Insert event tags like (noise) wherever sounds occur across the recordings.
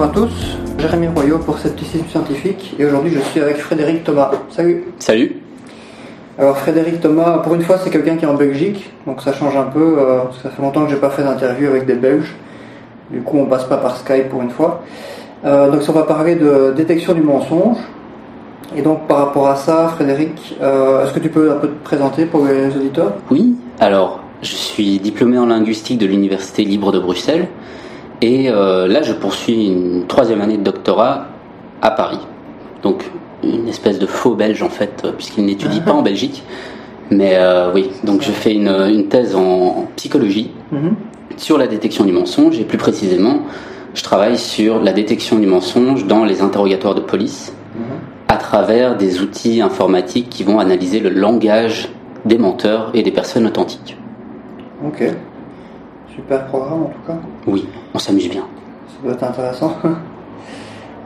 Bonjour à tous, Jérémy Royot pour Scepticisme Scientifique et aujourd'hui je suis avec Frédéric Thomas. Salut Salut Alors Frédéric Thomas, pour une fois c'est quelqu'un qui est en Belgique, donc ça change un peu, euh, parce que ça fait longtemps que j'ai pas fait d'interview avec des Belges, du coup on passe pas par Skype pour une fois. Euh, donc on va parler de détection du mensonge. Et donc par rapport à ça, Frédéric, euh, est-ce que tu peux un peu te présenter pour les auditeurs? Oui, alors je suis diplômé en linguistique de l'Université libre de Bruxelles et euh, là je poursuis une troisième année de doctorat à Paris. Donc une espèce de faux belge en fait, puisqu'il n'étudie pas en Belgique. Mais euh, oui, donc je fais une, une thèse en psychologie Mhm. sur la détection du mensonge et plus précisément je travaille sur la détection du mensonge dans les interrogatoires de police à travers des outils informatiques qui vont analyser le langage des menteurs et des personnes authentiques. Ok. Super programme en tout cas. Oui, on s'amuse bien. Ça doit être intéressant. (laughs)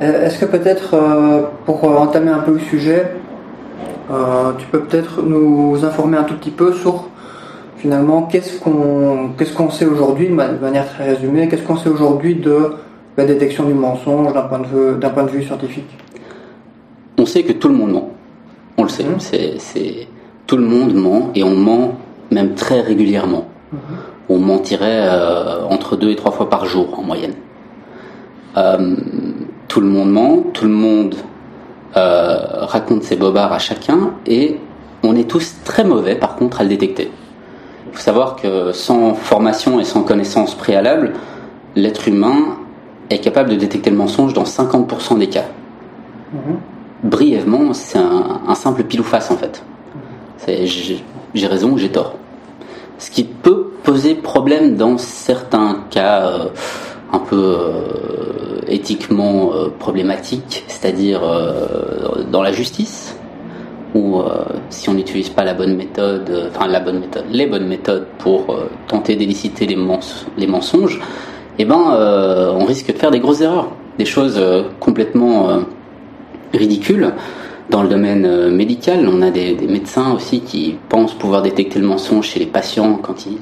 Euh, Est-ce que peut-être, euh, pour euh, entamer un peu le sujet, tu peux peut-être nous informer un tout petit peu sur finalement qu'est-ce qu'on qu'est-ce qu'on sait aujourd'hui, de ma- de manière très résumée, qu'est-ce qu'on sait aujourd'hui de la détection du mensonge d'un point de vue d'un point de vue scientifique? On sait que tout le monde ment. On le sait. Mhm. C'est, c'est- tout le monde ment et on ment même très régulièrement. On mentirait euh, entre deux et trois fois par jour en moyenne. Euh, tout le monde ment, tout le monde euh, raconte ses bobards à chacun et on est tous très mauvais par contre à le détecter. Il faut savoir que sans formation et sans connaissance préalable, l'être humain est capable de détecter le mensonge dans 50% des cas. Mhm. Brièvement, c'est un, un simple pile ou face en fait. C'est j'ai j'ai raison ou j'ai tort? Ce qui peut poser problème dans certains cas euh, un peu euh, éthiquement euh, problématiques, c'est-à-dire euh, dans la justice, où si on n'utilise pas la bonne méthode, enfin la bonne méthode, les bonnes méthodes pour tenter d'éliciter les, mens- les mensonges, eh ben on risque de faire des grosses erreurs, des choses complètement ridicules. Dans le domaine euh, médical, on a des, des médecins aussi qui pensent pouvoir détecter le mensonge chez les patients quand ils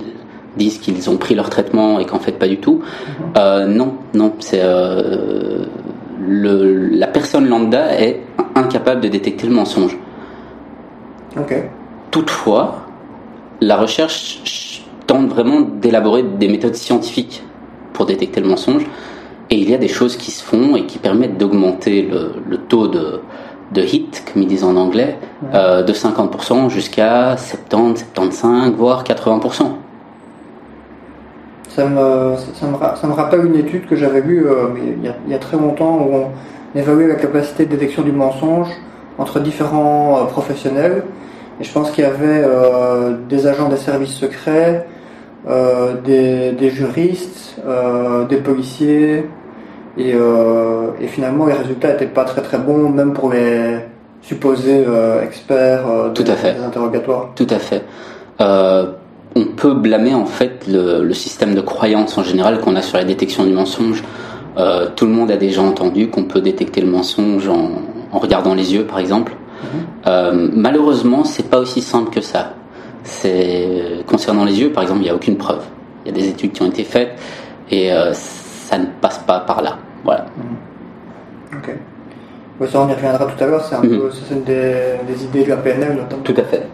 disent qu'ils ont pris leur traitement et qu'en fait pas du tout. Euh, non, non, c'est euh, le, la personne lambda est incapable de détecter le mensonge. Ok. Toutefois, la recherche tente vraiment d'élaborer des méthodes scientifiques pour détecter le mensonge. Et il y a des choses qui se font et qui permettent d'augmenter le, le taux de, de hit, comme ils disent en anglais, euh, de 50% jusqu'à 70, 75, voire 80%. Ça me, ça, me, ça me rappelle une étude que j'avais vue euh, mais il, y a, il y a très longtemps où on évaluait la capacité de détection du mensonge entre différents euh, professionnels. Et je pense qu'il y avait euh, des agents des services secrets, des, des juristes, des policiers. Et, euh, et finalement, les résultats n'étaient pas très très bons, même pour les supposés euh, experts euh, Tout des- à fait. des interrogatoires. Tout à fait. On peut blâmer en fait le, le système de croyance en général qu'on a sur la détection du mensonge. Tout le monde a déjà entendu qu'on peut détecter le mensonge en, en regardant les yeux, par exemple. Euh, malheureusement, c'est pas aussi simple que ça. C'est concernant les yeux, par exemple, il n'y a aucune preuve. Il y a des études qui ont été faites et ça ne passe pas par là. Voilà. Ok. Ouais, ça, on y reviendra tout à l'heure. C'est un Mhm. peu, c'est une des, des idées de la PNL notamment. Tout à fait.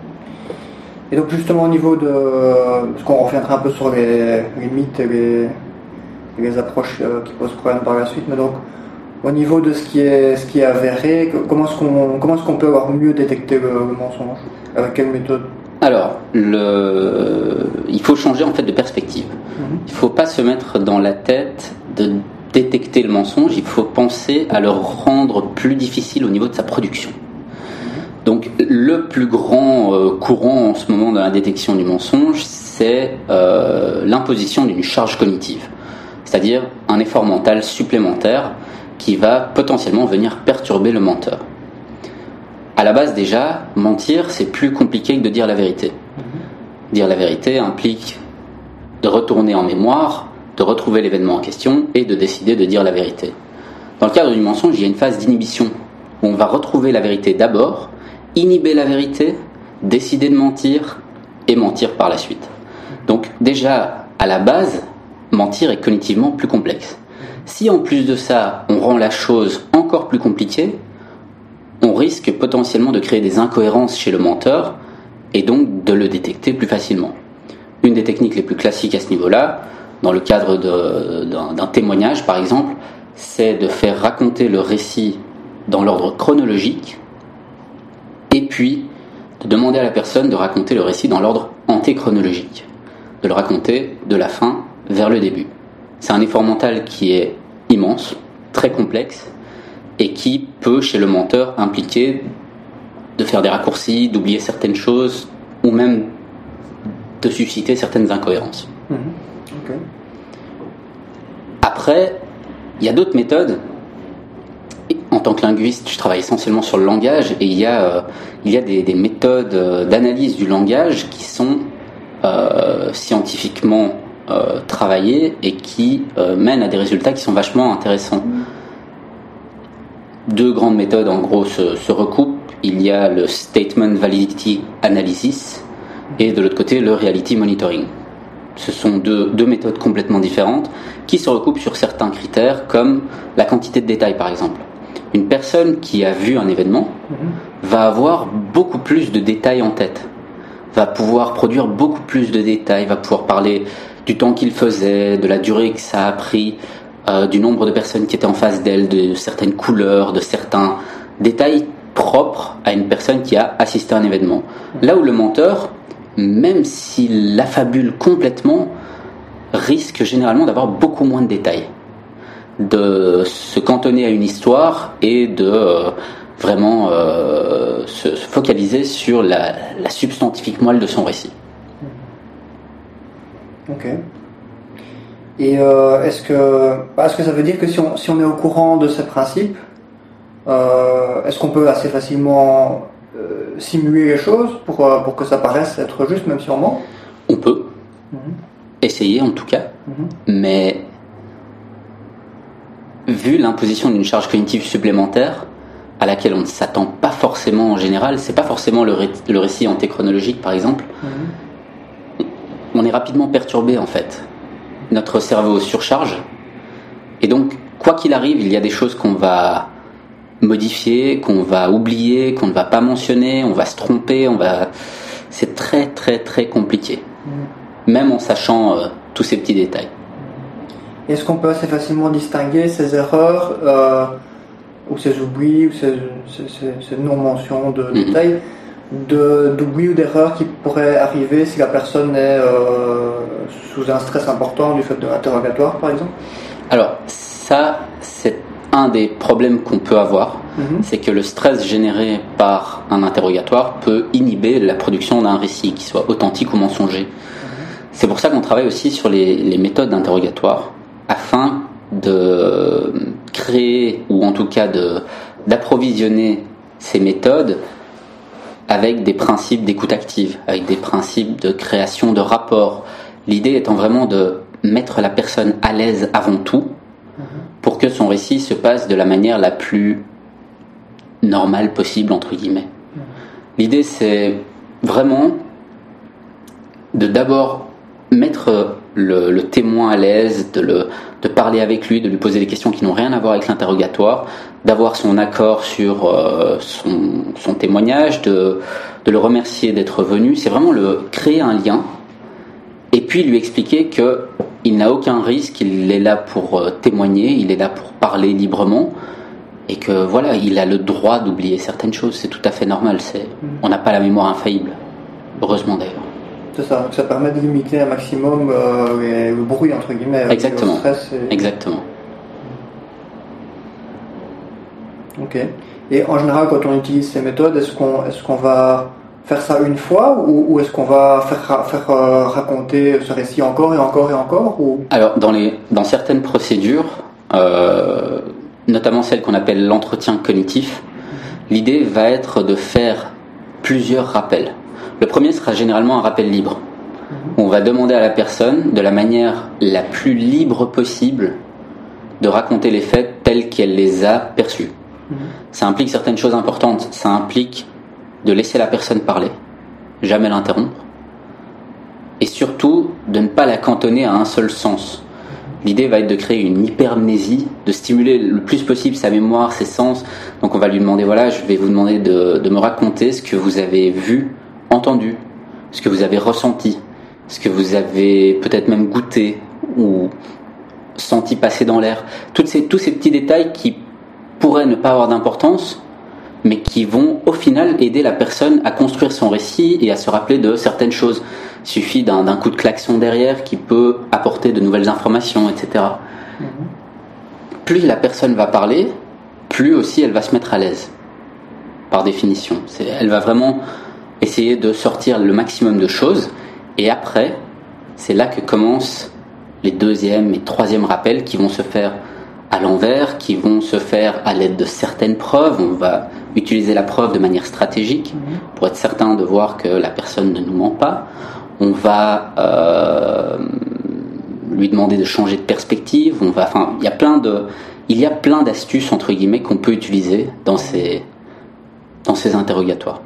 Et donc justement au niveau de, parce qu'on reviendra un peu sur les, les mythes et les, approches euh, qui posent problème par la suite, mais donc au niveau de ce qui est, ce qui est avéré, comment est-ce qu'on, comment est-ce qu'on peut avoir mieux détecté le, le mensonge? Avec quelle méthode? Alors, le... il faut changer en fait de perspective. Mhm. Il ne faut pas se mettre dans la tête de détecter le mensonge, il faut penser à le rendre plus difficile au niveau de sa production. Donc le plus grand euh, courant en ce moment dans la détection du mensonge, c'est euh, l'imposition d'une charge cognitive, c'est-à-dire un effort mental supplémentaire qui va potentiellement venir perturber le menteur. À la base déjà, mentir, c'est plus compliqué que de dire la vérité. Dire la vérité implique de retourner en mémoire, de retrouver l'événement en question et de décider de dire la vérité. Dans le cadre du mensonge, il y a une phase d'inhibition où on va retrouver la vérité d'abord, inhiber la vérité, décider de mentir et mentir par la suite. Donc déjà, à la base, mentir est cognitivement plus complexe. Si en plus de ça, on rend la chose encore plus compliquée, on risque potentiellement de créer des incohérences chez le menteur et donc de le détecter plus facilement. Une des techniques les plus classiques à ce niveau-là, dans le cadre d'un témoignage par exemple, c'est de faire raconter le récit dans l'ordre chronologique et puis de demander à la personne de raconter le récit dans l'ordre antéchronologique, de le raconter de la fin vers le début. C'est un effort mental qui est immense, très complexe, et qui peut, chez le menteur, impliquer de faire des raccourcis, d'oublier certaines choses, ou même de susciter certaines incohérences. Mhm. Après, il y a d'autres méthodes. En tant que linguiste, je travaille essentiellement sur le langage et il y a, euh, il y a des, méthodes euh, d'analyse du langage qui sont euh, scientifiquement travaillées et qui mènent à des résultats qui sont vachement intéressants. Mhm deux grandes méthodes en gros se, recoupent. Il y a le Statement Validity Analysis et de l'autre côté le Reality Monitoring. Ce sont deux, méthodes complètement différentes qui se recoupent sur certains critères comme la quantité de détails par exemple. Une personne qui a vu un événement mhm. va avoir beaucoup plus de détails en tête, va pouvoir produire beaucoup plus de détails, va pouvoir parler du temps qu'il faisait, de la durée que ça a pris, euh, du nombre de personnes qui étaient en face d'elle, de certaines couleurs, de certains détails propres à une personne qui a assisté à un événement. Là où le menteur, même s'il l'affabule complètement, risque généralement d'avoir beaucoup moins de détails, de se cantonner à une histoire et de euh, vraiment euh, se, focaliser sur la, la substantifique moelle de son récit. Ok. Et euh, est-ce que, bah, est-ce que ça veut dire que si on, si on est au courant de ces principes, euh, est-ce qu'on peut assez facilement euh, simuler les choses pour, pour que ça paraisse être juste, même si on ment? On peut. Mhm. Essayer en tout cas. Mhm. Mais vu l'imposition d'une charge cognitive supplémentaire, à laquelle on ne s'attend pas forcément en général, c'est pas forcément le, le récit antéchronologique par exemple, mhm. on est rapidement perturbé en fait notre cerveau surcharge. Et donc, quoi qu'il arrive, il y a des choses qu'on va modifier, qu'on va oublier, qu'on ne va pas mentionner, on va se tromper, on va. C'est très très très compliqué, mm. même en sachant euh, tous ces petits détails. Est-ce qu'on peut assez facilement distinguer ces erreurs euh, ou ces oublis ou ces, non-mentions de mm-hmm. détails d'oubli ou d'erreur qui pourrait arriver si la personne est euh, sous un stress important du fait de l'interrogatoire, par exemple? Alors, ça, c'est un des problèmes qu'on peut avoir. Mhm. C'est que le stress généré par un interrogatoire peut inhiber la production d'un récit qui soit authentique ou mensonger. Mhm. C'est pour ça qu'on travaille aussi sur les, les méthodes d'interrogatoire afin de créer ou en tout cas d'approvisionner ces méthodes avec des principes d'écoute active, avec des principes de création de rapports. L'idée étant vraiment de mettre la personne à l'aise avant tout mhm. pour que son récit se passe de la manière la plus normale possible, entre guillemets. Mhm. L'idée c'est vraiment de d'abord mettre le, témoin à l'aise, de, le, de parler avec lui, de lui poser des questions qui n'ont rien à voir avec l'interrogatoire, d'avoir son accord sur euh, son, témoignage, de, de le remercier d'être venu. C'est vraiment le créer un lien et puis lui expliquer que il n'a aucun risque, il est là pour euh, témoigner, il est là pour parler librement et que voilà, il a le droit d'oublier certaines choses. C'est tout à fait normal. C'est, on n'a pas la mémoire infaillible, heureusement d'ailleurs. C'est ça, ça permet de limiter un maximum euh, le bruit, entre guillemets. Exactement. Exactement. Ok. Et en général, quand on utilise ces méthodes, est-ce qu'on est qu'on va faire ça une fois ou, est-ce qu'on va faire, faire euh, raconter ce récit encore et encore et encore ou... Alors, dans, les, dans certaines procédures, euh, notamment celle qu'on appelle l'entretien cognitif, l'idée va être de faire plusieurs rappels. Le premier sera généralement un rappel libre. On va demander à la personne, de la manière la plus libre possible, de raconter les faits tels qu'elle les a perçus. Ça implique certaines choses importantes. Ça implique de laisser la personne parler, jamais l'interrompre, et surtout de ne pas la cantonner à un seul sens. L'idée va être de créer une hypermnésie, de stimuler le plus possible sa mémoire, ses sens. Donc on va lui demander, voilà, je vais vous demander de, de me raconter ce que vous avez vu, entendu, ce que vous avez ressenti, ce que vous avez peut-être même goûté ou senti passer dans l'air. Ces, tous ces petits détails qui pourraient ne pas avoir d'importance, mais qui vont au final aider la personne à construire son récit et à se rappeler de certaines choses. Il suffit d'un coup de klaxon derrière qui peut apporter de nouvelles informations, etc. Plus la personne va parler, plus aussi elle va se mettre à l'aise, par définition. Elle va vraiment essayer de sortir le maximum de choses, et après, c'est là que commencent les deuxième et troisième rappels qui vont se faire à l'envers, qui vont se faire à l'aide de certaines preuves. On va utiliser la preuve de manière stratégique mhm. pour être certain de voir que la personne ne nous ment pas. On va euh, lui demander de changer de perspective. On va, enfin, il y a plein de, il y a plein d'astuces entre guillemets qu'on peut utiliser dans ces, dans ces interrogatoires.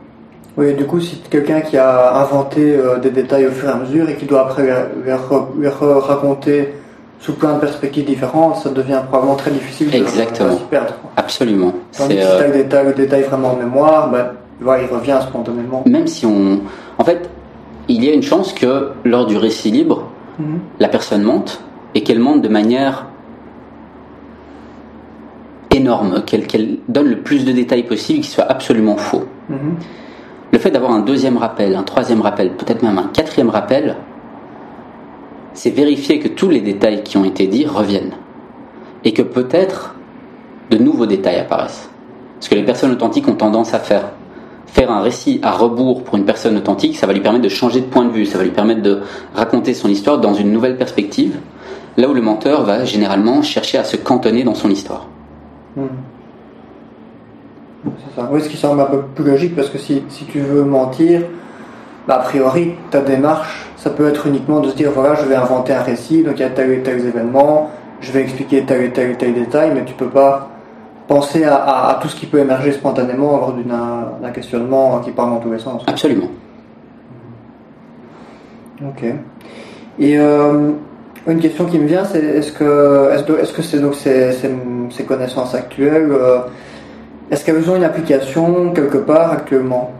Oui, du coup, si quelqu'un qui a inventé euh, des détails au fur et à mesure et qui doit après les raconter sous plein de perspectives différentes, ça devient probablement très difficile de, s'y perdre. Absolument. Tandis que si tu as le détail, vraiment en mémoire, bah, il revient spontanément. Même si on... En fait, il y a une chance que lors du récit libre, mhm. la personne monte et qu'elle monte de manière énorme, qu'elle donne le plus de détails possible, qui soit absolument faux. Mhm. Le fait d'avoir un deuxième rappel, un troisième rappel, peut-être même un quatrième rappel, c'est vérifier que tous les détails qui ont été dits reviennent. Et que peut-être de nouveaux détails apparaissent. Ce que les personnes authentiques ont tendance à faire. Faire un récit à rebours pour une personne authentique, ça va lui permettre de changer de point de vue, ça va lui permettre de raconter son histoire dans une nouvelle perspective, là où le menteur va généralement chercher à se cantonner dans son histoire. Hmm. C'est ça. Oui, ce qui semble un peu plus logique parce que si, si tu veux mentir, bah, a priori, ta démarche, ça peut être uniquement de se dire voilà, je vais inventer un récit, donc il y a tel et tel événement, je vais expliquer tel et tel et tel détail, mais tu peux pas penser à, à, tout ce qui peut émerger spontanément lors d'un questionnement qui part dans tous les sens. Absolument. Ok. Et euh, une question qui me vient, c'est est-ce que est-ce que c'est donc ces, ces, connaissances actuelles euh, est-ce qu'elles ont une application quelque part actuellement?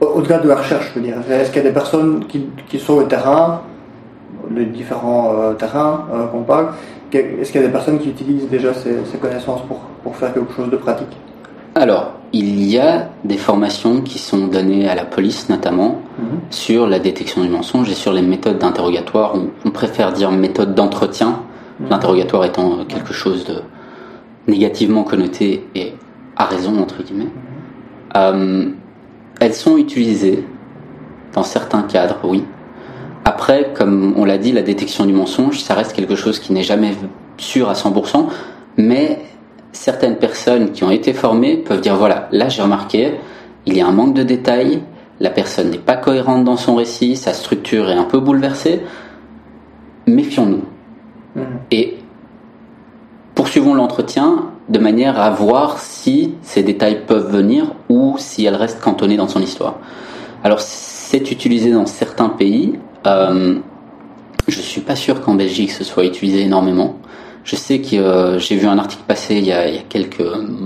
Au-delà de la recherche, je veux dire. Est-ce qu'il y a des personnes qui, qui sont au terrain, les différents euh, terrains euh, qu'on parle, est-ce qu'il y a des personnes qui utilisent déjà ces, connaissances pour, pour, faire quelque chose de pratique? Alors, il y a des formations qui sont données à la police notamment mhm. sur la détection du mensonge et sur les méthodes d'interrogatoire. On, préfère dire méthode d'entretien, mhm. l'interrogatoire étant quelque chose de négativement connotées et à raison entre guillemets, euh, elles sont utilisées dans certains cadres, oui. Après, comme on l'a dit, la détection du mensonge, ça reste quelque chose qui n'est jamais sûr à 100%, mais certaines personnes qui ont été formées peuvent dire voilà, là j'ai remarqué, il y a un manque de détails, la personne n'est pas cohérente dans son récit, sa structure est un peu bouleversée, méfions-nous. Mmh. Et poursuivons l'entretien de manière à voir si ces détails peuvent venir ou si elle reste cantonnée dans son histoire. Alors c'est utilisé dans certains pays. Euh, je suis pas sûr qu'en Belgique ce soit utilisé énormément. Je sais que euh, j'ai vu un article passer il y, a, quelques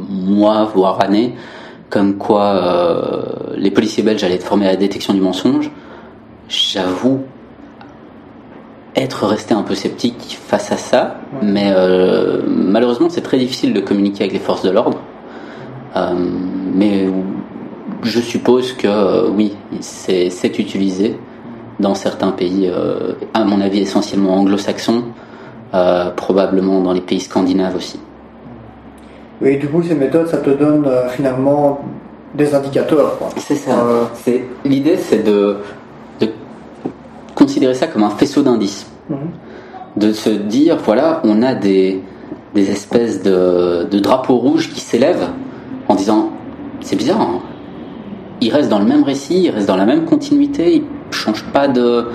mois, voire années, comme quoi euh, les policiers belges allaient être formés à la détection du mensonge. J'avoue être resté un peu sceptique face à ça, mais euh, malheureusement c'est très difficile de communiquer avec les forces de l'ordre. Euh, mais je suppose que euh, oui, c'est utilisé dans certains pays, à mon avis essentiellement anglo-saxons, probablement dans les pays scandinaves aussi. Oui, du coup ces méthodes, ça te donne finalement des indicateurs. C'est ça. L'idée c'est de considérer ça comme un faisceau d'indices. De se dire, voilà, on a des, des espèces de, de, drapeaux rouges qui s'élèvent en disant, c'est bizarre, hein. il reste dans le même récit, il reste dans la même continuité, il change pas de,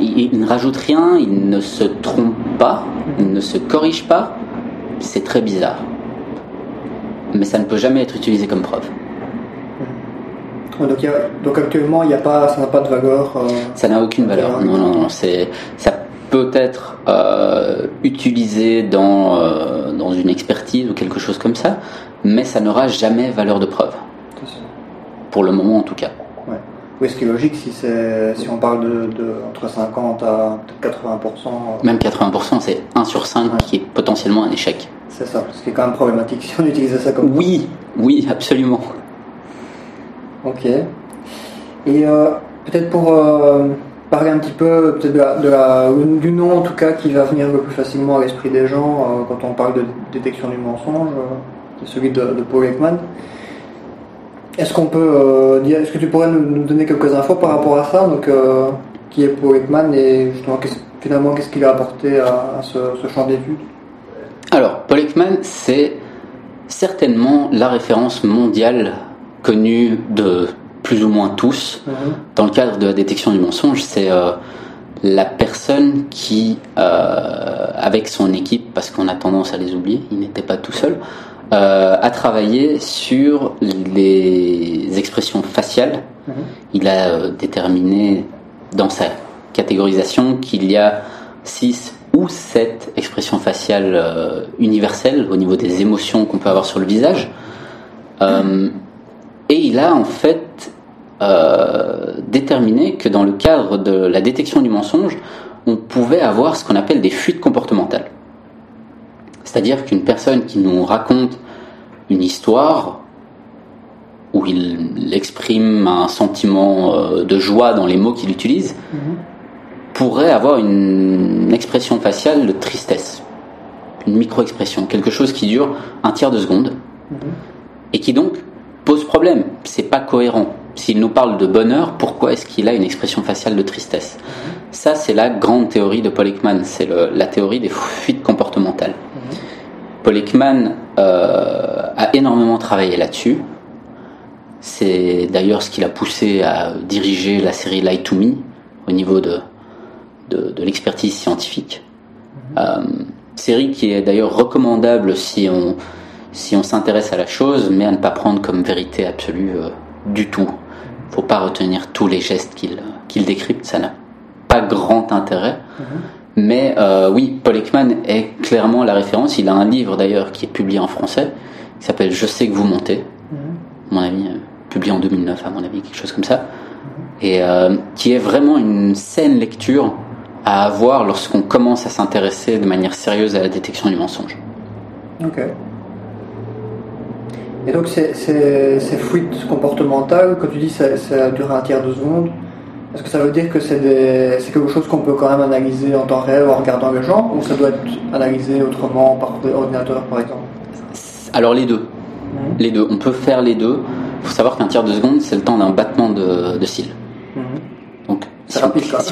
il, ne rajoute rien, il ne se trompe pas, il ne se corrige pas. C'est très bizarre. Mais ça ne peut jamais être utilisé comme preuve. Donc, actuellement, il y a pas, ça n'a pas de valeur. Euh, ça n'a aucune valeur. Non, non, non. C'est, ça peut être euh, utilisé dans, euh, dans une expertise ou quelque chose comme ça, mais ça n'aura jamais valeur de preuve. Pour le moment en tout cas. Ouais. Oui, ce qui est logique si, si on parle de, de, entre 50 à 80%. Euh, même 80%, c'est 1 sur 5 qui est potentiellement un échec. C'est ça, ce qui est quand même problématique (laughs) si on utilisait ça comme Oui, oui, absolument. Ok. Et peut-être pour parler un petit peu peut-être de la, du nom en tout cas qui va venir le plus facilement à l'esprit des gens euh, quand on parle de détection du mensonge, euh, celui de, Paul Ekman. Est-ce qu'on peut euh, dire, est-ce que tu pourrais nous, donner quelques infos par rapport à ça Donc, qui est Paul Ekman et justement finalement qu'est-ce qu'il a apporté à, ce, champ d'études? Alors, Paul Ekman, c'est certainement la référence mondiale connue de plus ou moins tous, mhm. dans le cadre de la détection du mensonge, c'est euh, la personne qui, euh, avec son équipe, parce qu'on a tendance à les oublier, il n'était pas tout seul, euh, a travaillé sur les expressions faciales. Mhm. Il a déterminé dans sa catégorisation qu'il y a 6 ou 7 expressions faciales universelles au niveau des émotions qu'on peut avoir sur le visage. Et il a en fait euh, déterminé que dans le cadre de la détection du mensonge, on pouvait avoir ce qu'on appelle des fuites comportementales. C'est-à-dire qu'une personne qui nous raconte une histoire où il exprime un sentiment euh, de joie dans les mots qu'il utilise, mhm. pourrait avoir une expression faciale de tristesse, une micro-expression, quelque chose qui dure un tiers de seconde, mhm. et qui donc pose problème. C'est pas cohérent. S'il nous parle de bonheur, pourquoi est-ce qu'il a une expression faciale de tristesse? Ça, c'est la grande théorie de Paul. C'est la théorie des fuites comportementales. Paul Ekman euh, a énormément travaillé là-dessus. C'est d'ailleurs ce qui l'a poussé à diriger la série Lie to Me au niveau de, de, l'expertise scientifique. Euh, série qui est d'ailleurs recommandable si on, si on s'intéresse à la chose, mais à ne pas prendre comme vérité absolue euh, du tout. Faut pas retenir tous les gestes qu'il qu'il décrypte, ça n'a pas grand intérêt. Mhm. Mais euh, oui, Paul Ekman est clairement la référence. Il a un livre d'ailleurs qui est publié en français, qui s'appelle Je sais que vous montez, mhm. mon avis, euh, publié en 2009 à mon avis, quelque chose comme ça, mhm. et qui est vraiment une saine lecture à avoir lorsqu'on commence à s'intéresser de manière sérieuse à la détection du mensonge. Ok. Et donc ces, ces, fuites comportementales, quand tu dis que ça, dure un tiers de seconde, est-ce que ça veut dire que c'est quelque chose qu'on peut quand même analyser en temps réel en regardant les gens, ou ça doit être analysé autrement par ordinateur par exemple? Alors les deux. Mhm. Les deux. On peut faire les deux. Il faut savoir qu'un tiers de seconde, c'est le temps d'un battement de, cils. Mhm. Donc si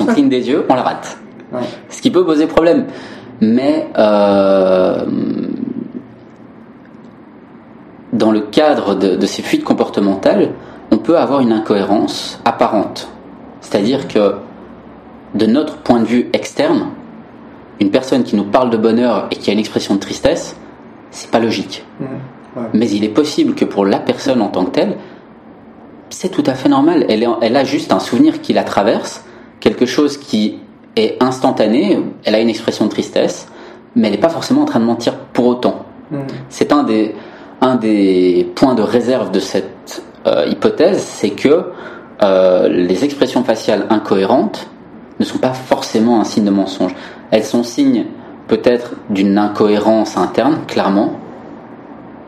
on, cligne des yeux, on la rate. Ce qui peut poser problème. Mais euh, dans le cadre de, ces fuites comportementales, on peut avoir une incohérence apparente. C'est-à-dire que, de notre point de vue externe, une personne qui nous parle de bonheur et qui a une expression de tristesse, c'est pas logique. Mmh, Mais il est possible que pour la personne en tant que telle, c'est tout à fait normal. Elle, elle a juste un souvenir qui la traverse, quelque chose qui est instantané, elle a une expression de tristesse, mais elle n'est pas forcément en train de mentir pour autant. Mmh. C'est un des, un des points de réserve de cette euh, hypothèse, c'est que euh, les expressions faciales incohérentes ne sont pas forcément un signe de mensonge. Elles sont signes peut-être d'une incohérence interne, clairement,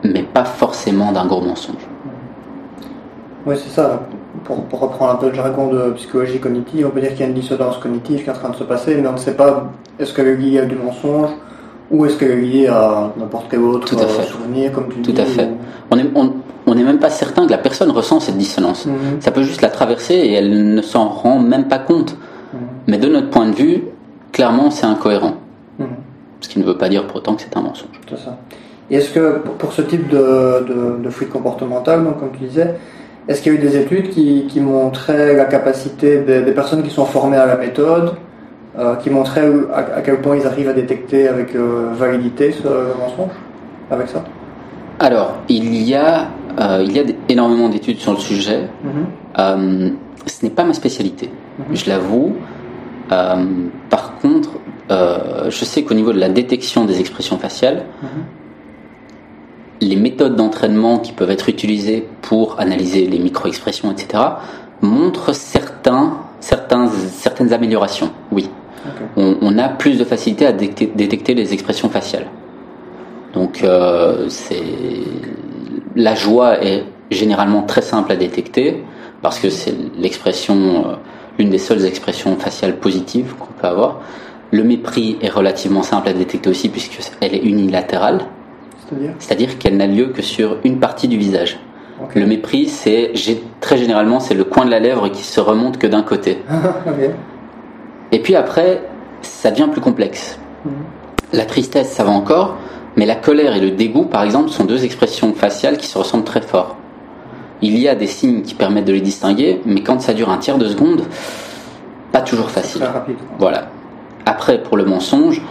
mais pas forcément d'un gros mensonge. Oui, c'est ça. Pour, reprendre un peu le jargon de psychologie cognitive, on peut dire qu'il y a une dissonance cognitive qui est en train de se passer, mais on ne sait pas est-ce est liée à du mensonge ou est-ce qu'elle est liée à n'importe quel autre Tout à fait. souvenir, comme tu Tout à fait. On n'est on, même pas certain que la personne ressent cette dissonance. Mhm. Ça peut juste la traverser et elle ne s'en rend même pas compte. Mhm. Mais de notre point de vue, clairement, c'est incohérent. Mhm. Ce qui ne veut pas dire pour autant que c'est un mensonge. C'est ça. Et est-ce que pour ce type de, de, fuite comportementale, donc, comme tu disais, est-ce qu'il y a eu des études qui, qui montraient la capacité des personnes qui sont formées à la méthode euh, qui montrait à, quel point ils arrivent à détecter avec euh, validité ce mensonge avec ça Alors, il y a, euh, il y a énormément d'études sur le sujet. Mhm. ce n'est pas ma spécialité, mhm. je l'avoue. par contre, euh, je sais qu'au niveau de la détection des expressions faciales, Mhm. les méthodes d'entraînement qui peuvent être utilisées pour analyser les micro-expressions, etc., montrent certains, certains, certaines améliorations. Oui. On, on a plus de facilité à détecter, détecter les expressions faciales. Donc, euh, c'est la joie est généralement très simple à détecter parce que c'est l'expression, euh, l'une des seules expressions faciales positives qu'on peut avoir. Le mépris est relativement simple à détecter aussi puisqu'elle est unilatérale, C'est-à-dire? Qu'elle n'a lieu que sur une partie du visage. Le mépris, c'est très généralement c'est le coin de la lèvre qui se remonte que d'un côté. (laughs) Et puis après, ça devient plus complexe. Mhm. La tristesse, ça va encore, mais la colère et le dégoût, par exemple, sont deux expressions faciales qui se ressemblent très fort. Il y a des signes qui permettent de les distinguer, mais quand ça dure un tiers de seconde, pas toujours facile. Très rapide. quoi. Voilà. Après, pour le mensonge,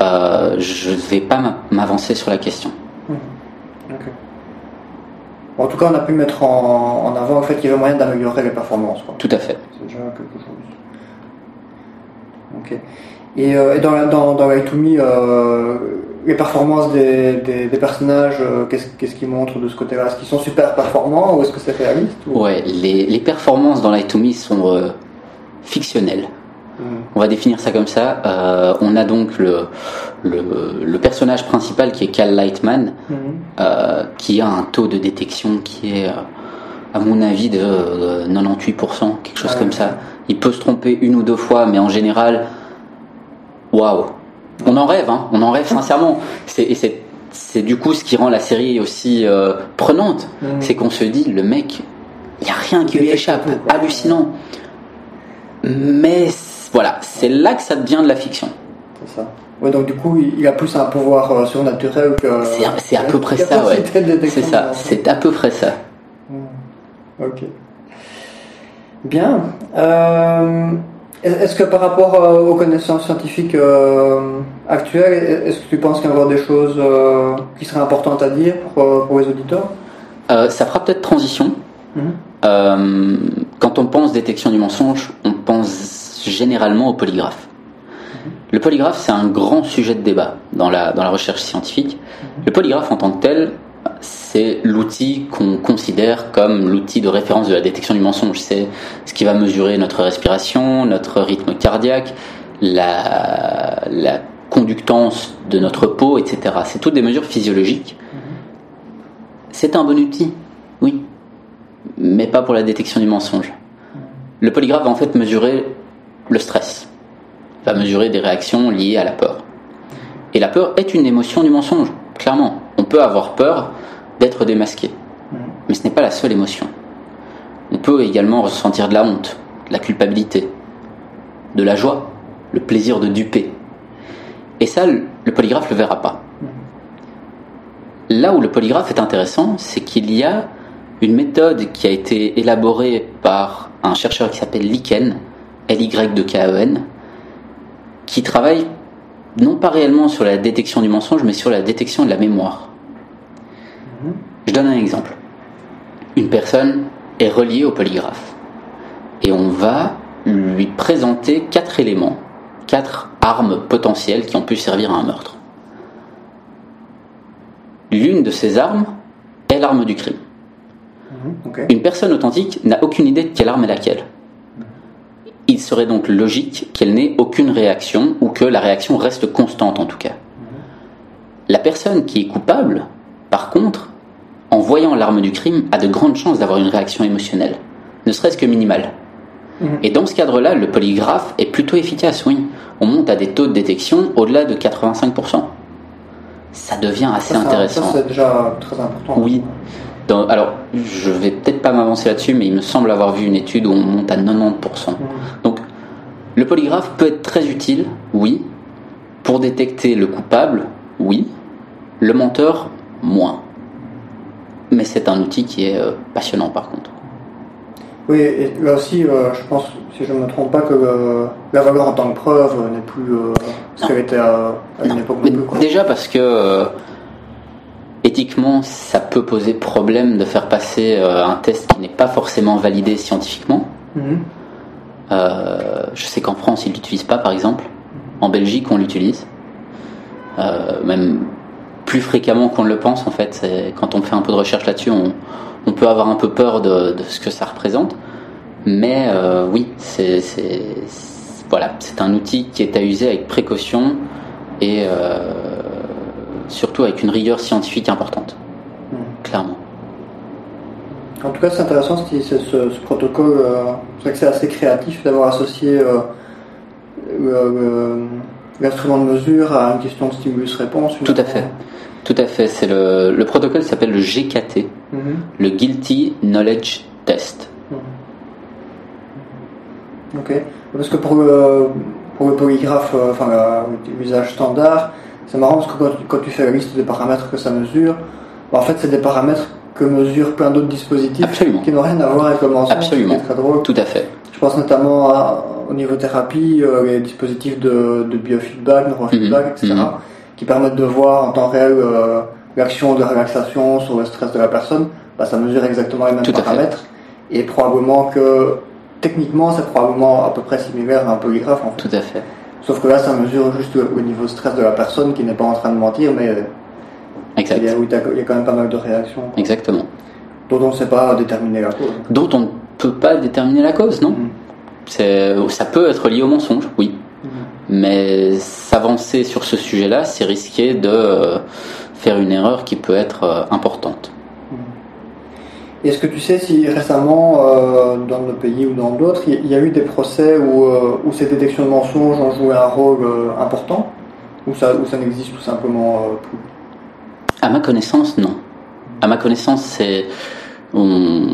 euh, je ne vais pas m'a- m'avancer sur la question. Bon, en tout cas, on a pu mettre en, en avant le fait qu'il y avait moyen d'améliorer les performances. quoi. Tout à fait. C'est déjà quelque chose. Ok. Et, euh, et dans, la, dans, dans Light to Me, euh, les performances des, des, des personnages, euh, qu'est-ce qu'est-ce qu'ils montrent de ce côté-là? Est-ce qu'ils sont super performants ou est-ce que c'est réaliste ou... Ouais, les, les performances dans Light to Me sont fictionnelles. Mhm. On va définir ça comme ça. On a donc le, le, le personnage principal qui est Cal Lightman, euh, qui a un taux de détection qui est, à mon avis, de euh, 98%, quelque chose Ah comme ouais. ça. Il peut se tromper une ou deux fois, mais en général, waouh. On en rêve, hein, on en rêve sincèrement. C'est, et c'est, du coup ce qui rend la série aussi euh, prenante. Mhm. C'est qu'on se dit, le mec, il n'y a rien qui lui échappe. Hallucinant. Mais voilà, c'est là que ça devient de la fiction. C'est ça. Ouais, donc du coup, il a plus un pouvoir euh, surnaturel que. C'est à- peu près ça, ouais. C'est ça, c'est à peu près ça. Ok. Bien. Euh, est-ce que par rapport euh, aux connaissances scientifiques euh, actuelles, est-ce que tu penses qu'il y a encore des choses euh, qui seraient importantes à dire pour, pour les auditeurs? Ça fera peut-être transition. Mhm. Quand on pense détection du mensonge, on pense généralement au polygraphe. Le polygraphe, c'est un grand sujet de débat dans la, dans la recherche scientifique. Le polygraphe en tant que tel, c'est l'outil qu'on considère comme l'outil de référence de la détection du mensonge. C'est ce qui va mesurer notre respiration, notre rythme cardiaque, la, conductance de notre peau, etc. C'est toutes des mesures physiologiques. C'est un bon outil, oui, mais pas pour la détection du mensonge. Le polygraphe va en fait mesurer le stress, va mesurer des réactions liées à la peur. Et la peur est une émotion du mensonge, clairement. On peut avoir peur d'être démasqué, mais ce n'est pas la seule émotion. On peut également ressentir de la honte, de la culpabilité, de la joie, le plaisir de duper. Et ça, le polygraphe ne le verra pas. Là où le polygraphe est intéressant, c'est qu'il y a une méthode qui a été élaborée par un chercheur qui s'appelle Liken, L-Y-K-E-N, qui travaille non pas réellement sur la détection du mensonge, mais sur la détection de la mémoire. Je donne un exemple. Une personne est reliée au polygraphe et on va lui présenter quatre éléments, quatre armes potentielles qui ont pu servir à un meurtre. L'une de ces armes est l'arme du crime. Ok. Une personne authentique n'a aucune idée de quelle arme est laquelle. Il serait donc logique qu'elle n'ait aucune réaction ou que la réaction reste constante en tout cas. La personne qui est coupable, par contre, en voyant l'arme du crime, a de grandes chances d'avoir une réaction émotionnelle, ne serait-ce que minimale. Mhm. Et dans ce cadre-là, le polygraphe est plutôt efficace, oui. On monte à des taux de détection au-delà de 85%. Ça devient assez Ça, intéressant. Ça, c'est déjà très important. Oui. Dans- alors, je vais peut-être pas m'avancer là-dessus, mais il me semble avoir vu une étude où on monte à 90%. Mhm. Donc, le polygraphe peut être très utile, oui. Pour détecter le coupable, oui. Le menteur, moins. Mais c'est un outil qui est euh, passionnant par contre. Oui, et là aussi, euh, je pense, si je ne me trompe pas, que euh, la valeur en tant que preuve n'est plus euh, ce qu'elle était à, à une époque plus. quoi. déjà parce que éthiquement, ça peut poser problème de faire passer un test qui n'est pas forcément validé scientifiquement. Mhm. Je sais qu'en France, ils l'utilisent pas, par exemple. En Belgique, on l'utilise. Même plus fréquemment qu'on le pense, en fait. Quand on fait un peu de recherche là-dessus, on, on peut avoir un peu peur de, de ce que ça représente. Mais euh, oui, c'est voilà, c'est un outil qui est à user avec précaution et euh, surtout avec une rigueur scientifique importante, Mhm. clairement. En tout cas, c'est intéressant ce, ce, ce- ce protocole. euh, c'est vrai que c'est assez créatif d'avoir associé l'instrument de mesure à une question de stimulus-réponse. Tout à fait. Tout à fait. C'est le, le protocole s'appelle le GKT, Mhm. le Guilty Knowledge Test. Ok. Parce que pour le, pour le polygraphe, euh, enfin l'usage standard, c'est marrant parce que quand, tu- quand tu fais la liste des paramètres que ça mesure, bah, en fait c'est des paramètres que mesurent plein d'autres dispositifs Absolument. qui n'ont rien à voir avec le mensonge. Absolument. très drôle. Tout à fait. Je pense notamment à- au niveau thérapie, euh, les dispositifs de, de biofeedback, neurofeedback, Mhm, etc., mhm. Qui permettent de voir en temps réel euh, l'action de relaxation sur le stress de la personne. Bah, ça mesure exactement les mêmes Tout paramètres. Et probablement que, techniquement, c'est probablement à peu près similaire à un polygraphe. En fait. Tout à fait. Sauf que là, ça mesure juste le niveau stress de la personne qui n'est pas en train de mentir, mais euh, Exact. il y, a, il y quand même pas mal de réactions Exactement. dont on ne sait pas déterminer la cause. Dont on ne peut pas déterminer la cause, non? C'est, ça peut être lié au mensonge, oui. Mais s'avancer sur ce sujet-là, c'est risquer de euh, faire une erreur qui peut être euh, importante. Est-ce que tu sais si récemment, euh, dans nos pays ou dans d'autres, il y a eu des procès où, euh, où ces détections de mensonges ont joué un rôle euh, important? Ou ça, ça n'existe tout simplement plus? À ma connaissance, non. À ma connaissance, c'est on-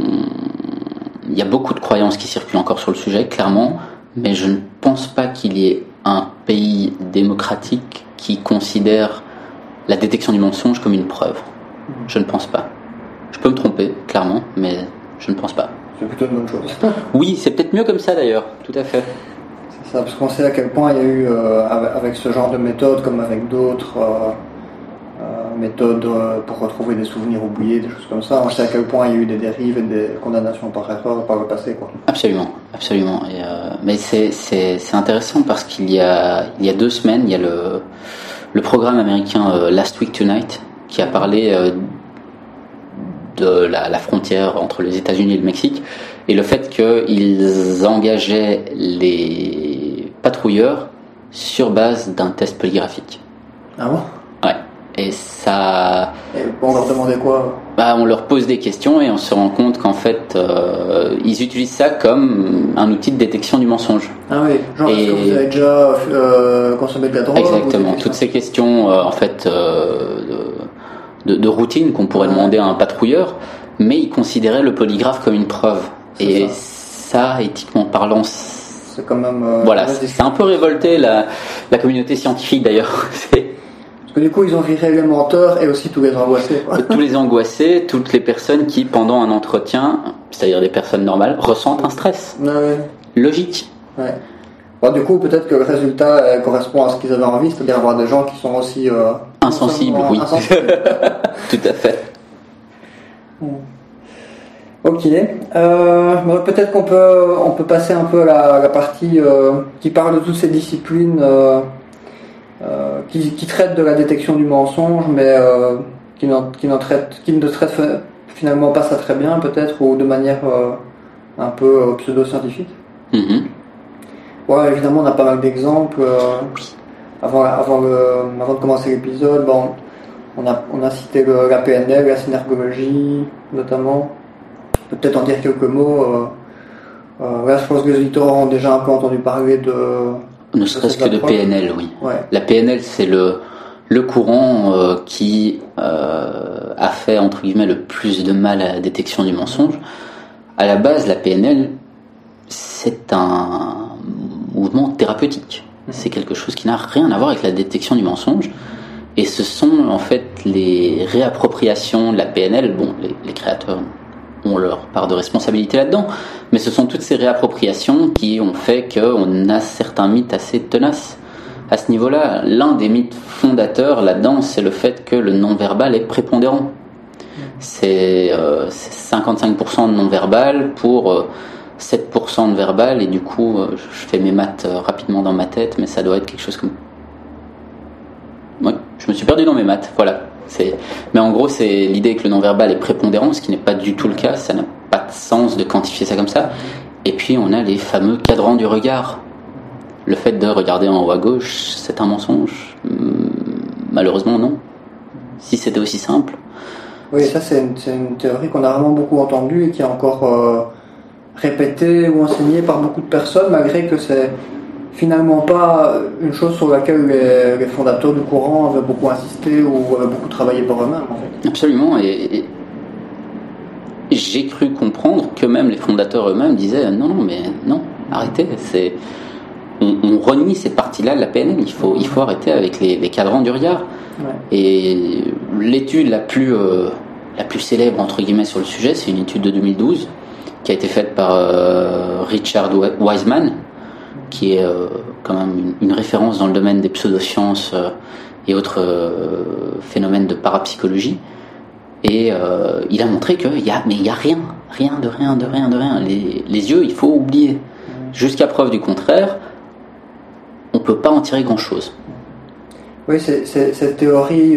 il y a beaucoup de croyances qui circulent encore sur le sujet, clairement, mais je ne pense pas qu'il y ait un pays démocratique qui considère la détection du mensonge comme une preuve. Je ne pense pas. Je peux me tromper, clairement, mais je ne pense pas. C'est plutôt une bonne chose. (laughs) Oui, c'est peut-être mieux comme ça d'ailleurs, tout à fait. C'est ça, parce qu'on sait à quel point il y a eu, euh, avec, ce genre de méthode, comme avec d'autres euh, méthodes euh, pour retrouver des souvenirs oubliés, des choses comme ça, on sait à quel point il y a eu des dérives et des condamnations par erreur par le passé. Quoi. Absolument, absolument. Et, euh, mais c'est, intéressant parce qu'il y a, il y a deux semaines, il y a le, le programme américain euh, Last Week Tonight qui a parlé euh, de la, la frontière entre les États-Unis et le Mexique et le fait qu'ils engageaient les patrouilleurs sur base d'un test polygraphique. Ah bon? Et ça, Et on leur demandait quoi bah, on leur pose des questions et on se rend compte qu'en fait, euh, ils utilisent ça comme un outil de détection du mensonge. Ah oui, genre est-ce que Et- vous avez déjà euh, consommé de la drogue Exactement. Toutes ces questions, euh, en fait, euh, de, de routine qu'on pourrait Ouais. demander à un patrouilleur, mais ils considéraient le polygraphe comme une preuve. Et ça. ça. éthiquement parlant, C'est quand même. euh, voilà, c'est un peu révolté la, la communauté scientifique d'ailleurs. (laughs) Que du coup, ils ont viré les menteurs et aussi tous les angoissés. quoi. tous les angoissés, toutes les personnes qui, pendant un entretien, c'est-à-dire des personnes normales, ressentent un stress. Ouais, ouais. Logique. ouais. Bon, du coup, peut-être que le résultat euh, correspond à ce qu'ils avaient envie, c'est-à-dire avoir des gens qui sont aussi. euh, Insensibles, oui. insensibles. (laughs) Tout à fait. Ok. Euh, peut-être qu'on peut, on peut passer un peu à la, la partie qui parle de toutes ces disciplines euh, qui, qui traitent de la détection du mensonge, mais euh, qui, n'en, qui, n'en traitent, qui ne traitent fa- finalement pas ça très bien, peut-être, ou de manière euh, un peu euh, pseudo-scientifique. Mhm. Ouais, évidemment, on a pas mal d'exemples. euh, avant, avant, le- avant de commencer l'épisode, bon, on, a, on a cité le- la PNL, la synergologie, notamment. Peut-être en dire quelques mots. euh, euh, là, je pense que les auditeurs ont déjà un peu entendu parler de. Ne serait-ce que de. PNL, oui. Ouais, La PNL, c'est le, le courant euh, qui euh, a fait, entre guillemets, le plus de mal à la détection du mensonge. À la base, la PNL, c'est un mouvement thérapeutique. C'est quelque chose qui n'a rien à voir avec la détection du mensonge. Et ce sont en fait les réappropriations de la PNL. Bon, les, les créateurs ont leur part de responsabilité là-dedans, mais ce sont toutes ces réappropriations qui ont fait qu'on a certains mythes assez tenaces à ce niveau-là. L'un des mythes fondateurs là-dedans, c'est le fait que le non-verbal est prépondérant. C'est euh, c'est 55% de non-verbal pour euh, 7% de verbal et du coup euh, je fais mes maths euh, rapidement dans ma tête mais ça doit être quelque chose comme je me suis perdu dans mes maths voilà. Mais en gros c'est l'idée que le non-verbal est prépondérant ce qui n'est pas du tout le cas ça n'a pas de sens de quantifier ça comme ça. Et puis on a les fameux cadrans du regard. Le fait de regarder en haut à gauche c'est un mensonge. Hmm, malheureusement non. Si c'était aussi simple. Oui, ça c'est une, c'est une théorie qu'on a vraiment beaucoup entendue et qui est encore euh, répétée ou enseignée par beaucoup de personnes, malgré que c'est finalement pas une chose sur laquelle les, les fondateurs du courant avaient beaucoup insisté ou avaient beaucoup travaillé par eux-mêmes. En fait. Absolument, et, et j'ai cru comprendre que même les fondateurs eux-mêmes disaient non, non, mais non, arrêtez, c'est on, on renie cette partie-là de la PNL, il faut, il faut arrêter avec les, les cadrans du regard. Ouais. Et l'étude la plus, euh, la plus célèbre entre guillemets sur le sujet, c'est une étude de 2012 qui a été faite par euh, Richard Wiseman, qui est euh, quand même une, référence dans le domaine des pseudosciences euh, et autres euh, phénomènes de parapsychologie. Et il a montré qu'il y a, mais il y a rien, rien de rien, de rien, de rien. Les, les yeux, il faut oublier. Jusqu'à preuve du contraire, on peut pas en tirer grand chose. Oui, c'est, cette théorie,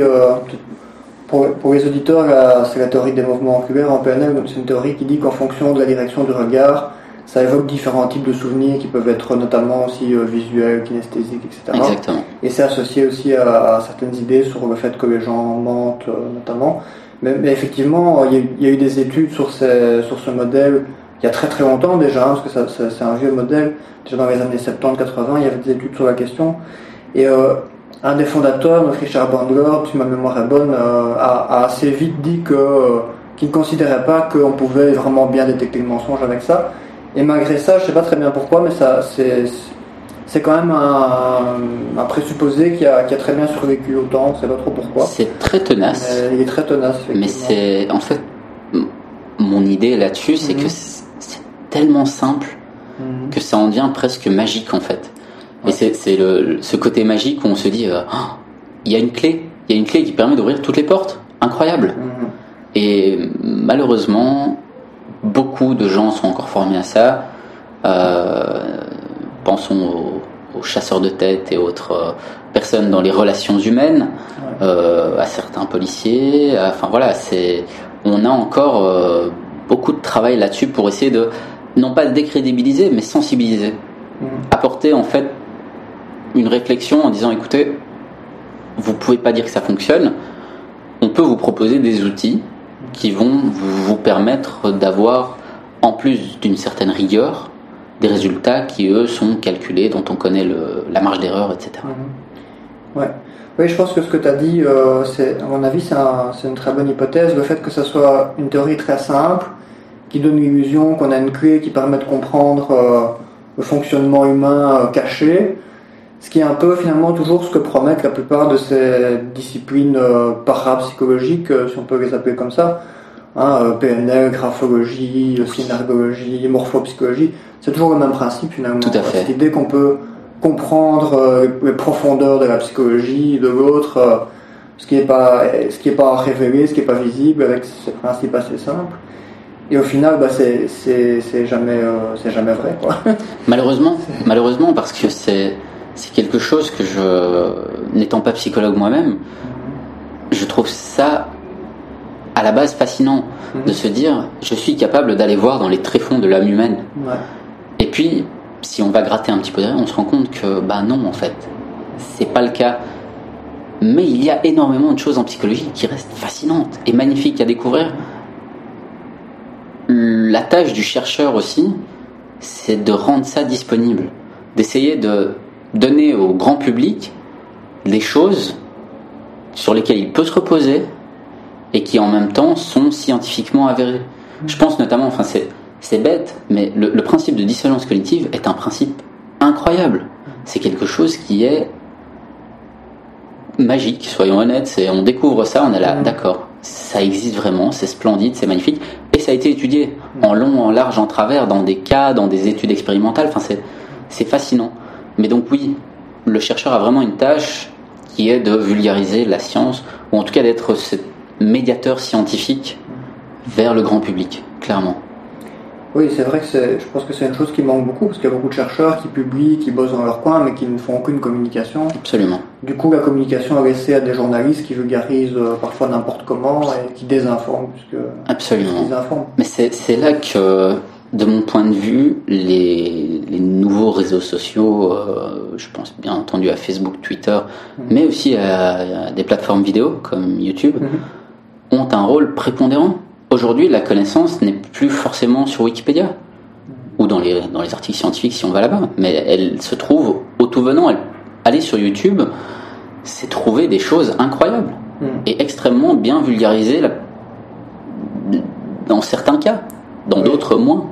pour, les auditeurs, c'est la théorie des mouvements oculaires en PNL. C'est une théorie qui dit qu'en fonction de la direction du regard, ça évoque différents types de souvenirs qui peuvent être notamment aussi euh, visuels, kinesthésiques, etc. Exactement. Et c'est associé aussi à, à certaines idées sur le fait que les gens mentent, euh, notamment. Mais, mais effectivement, il y, a, eu- il y a eu des études sur, ces, sur ce modèle il y a très très longtemps déjà, hein, parce que ça- ça- c'est un vieux modèle. Déjà dans les années 70-80, il y avait des études sur la question. Et euh, un des fondateurs, Richard Bandler, si ma mémoire est bonne, euh, a, a assez vite dit que euh, qu'il ne considérait pas qu'on pouvait vraiment bien détecter le mensonge avec ça. Et malgré ça, je sais pas très bien pourquoi, mais ça c'est c'est quand même un, un présupposé qui a, qui a très bien survécu au temps, c'est pas trop pourquoi. C'est très tenace. Mais il est très tenace, Mais c'est en fait mon idée là-dessus, c'est Mhm. que c'est c'est tellement simple Mhm. que ça en devient presque magique en fait. Ouais. Et c'est c'est le ce côté magique où on se dit euh, Ah, il y a une clé, il y a une clé qui permet d'ouvrir toutes les portes. Incroyable. Mhm. Et malheureusement, beaucoup de gens sont encore formés à ça. Euh, pensons aux, aux chasseurs de tête et autres euh, personnes dans les relations humaines, Ouais. euh, à certains policiers. Enfin voilà, c'est on a encore euh, beaucoup de travail là-dessus pour essayer de non pas décrédibiliser, mais sensibiliser, Mhm. apporter en fait une réflexion en disant écoutez, vous pouvez pas dire que ça fonctionne. On peut vous proposer des outils qui vont vous permettre d'avoir, en plus d'une certaine rigueur, des résultats qui eux sont calculés, dont on connaît la marge d'erreur, etc. Mhm. Ouais. Oui, je pense que ce que tu as dit, euh, à mon avis, c'est, un- une très bonne hypothèse. Le fait que ça soit une théorie très simple, qui donne l'illusion qu'on a une clé qui permet de comprendre euh, le fonctionnement humain euh, caché, ce qui est un peu finalement toujours ce que promettent la plupart de ces disciplines euh, parapsychologiques, euh, si on peut les appeler comme ça. Hein, euh, PNL, graphologie, synergologie, morphopsychologie, c'est toujours le même principe finalement. Tout à fait. Cette idée qu'on peut comprendre les profondeurs de la psychologie de l'autre, ce qui n'est pas, ce qui est pas révélé, ce qui n'est pas visible, avec ce principe assez simple. Et au final, bah, c'est, c'est, c'est jamais, euh, c'est jamais vrai, quoi. Malheureusement, (laughs) malheureusement parce que c'est c'est quelque chose que je, n'étant pas psychologue moi-même, je trouve ça à la base fascinant de se dire je suis capable d'aller voir dans les tréfonds de l'âme humaine. Ouais. Et puis, si on va gratter un petit peu derrière, on se rend compte que, bah non, en fait, c'est pas le cas. Mais il y a énormément de choses en psychologie qui restent fascinantes et magnifiques à découvrir. La tâche du chercheur aussi, c'est de rendre ça disponible, d'essayer de donner au grand public des choses sur lesquelles il peut se reposer et qui en même temps sont scientifiquement avérées. Je pense notamment, enfin c'est bête, mais le, le principe de dissonance cognitive est un principe incroyable. C'est quelque chose qui est magique, soyons honnêtes. On découvre ça, on est là, Mhm. d'accord, ça existe vraiment, c'est splendide, c'est magnifique, et ça a été étudié en long, en large, en travers, dans des cas, dans des études expérimentales. Enfin, c'est fascinant. Mais donc oui, le chercheur a vraiment une tâche qui est de vulgariser la science, ou en tout cas d'être ce médiateur scientifique vers le grand public, clairement. Oui, c'est vrai que c'est, je pense que c'est une chose qui manque beaucoup parce qu'il y a beaucoup de chercheurs qui publient, qui bossent dans leur coin, mais qui ne font aucune communication. Absolument. Du coup, la communication est laissée à des journalistes qui vulgarisent euh, parfois n'importe comment et qui désinforment. Puisque Absolument. désinforment. Mais c'est là que, de mon point de vue, les, les nouveaux réseaux sociaux, euh, je pense bien entendu à Facebook, Twitter, mais aussi à, à des plateformes vidéo comme YouTube, Mhm. ont un rôle prépondérant. Aujourd'hui, la connaissance n'est plus forcément sur Wikipédia ou dans les, dans les articles scientifiques si on va là-bas, mais elle se trouve au tout venant. Elle, aller sur YouTube, c'est trouver des choses incroyables Mhm. et extrêmement bien vulgarisées la- dans certains cas, dans Oui. d'autres moins.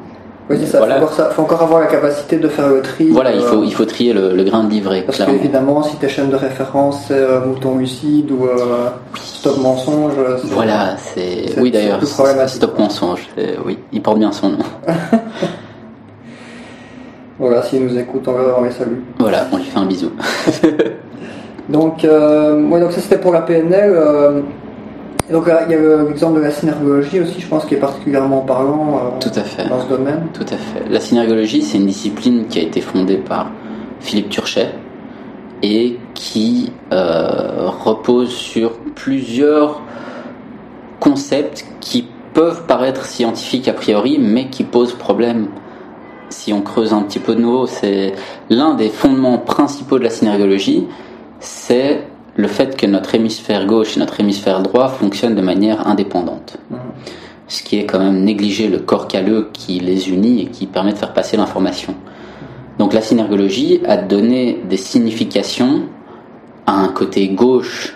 Oui, c'est ça. Voilà. Faut, encore ça. faut encore avoir la capacité de faire le tri. Voilà, il euh, faut, il faut trier le, le grain de livret, Parce clairement. qu'évidemment, si tes chaînes de référence c'est euh, Mouton Lucide ou euh, Stop Mensonge, euh, c'est- Voilà, c'est. Oui, d'ailleurs. Stop Mensonge. c'est- Oui, il porte bien son nom. (laughs) voilà, s'ils nous écoutent, on, va- on les salue. Voilà, on lui fait un bisou. (laughs) Donc, ouais, donc ça c'était pour la PNL. Euh, et donc là, il y a le- l'exemple de la synergologie aussi, je pense, qui est particulièrement parlant euh, Tout à fait. dans ce domaine. Tout à fait. La synergologie, c'est une discipline qui a été fondée par Philippe Turchet et qui euh, repose sur plusieurs concepts qui peuvent paraître scientifiques a priori, mais qui posent problème. Si on creuse un petit peu de nouveau, c'est l'un des fondements principaux de la synergologie, c'est le fait que notre hémisphère gauche et notre hémisphère droit fonctionnent de manière indépendante Mhm. ce qui est quand même négliger le corps calleux qui les unit et qui permet de faire passer l'information. Donc la synergologie a donné des significations à un côté gauche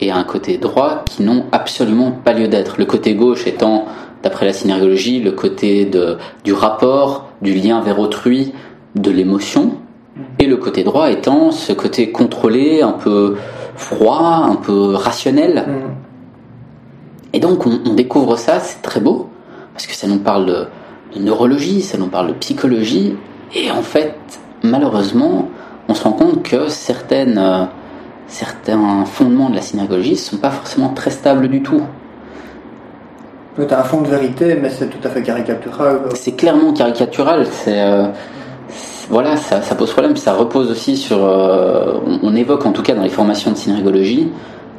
et à un côté droit qui n'ont absolument pas lieu d'être. Le côté gauche étant, d'après la synergologie, le côté de, du rapport, du lien vers autrui, de l'émotion, et le côté droit étant ce côté contrôlé, un peu froid, un peu rationnel. Mhm. Et donc on, on découvre ça, c'est très beau, parce que ça nous parle de, de neurologie, ça nous parle de psychologie, et en fait, malheureusement, on se rend compte que certaines, euh, certains fondements de la synergologie ne sont pas forcément très stables du tout. Tu as un fond de vérité, mais c'est tout à fait caricatural. C'est clairement caricatural, c'est... euh, c'est- voilà, ça, ça pose problème, ça repose aussi sur... euh, on, on évoque en tout cas dans les formations de synergologie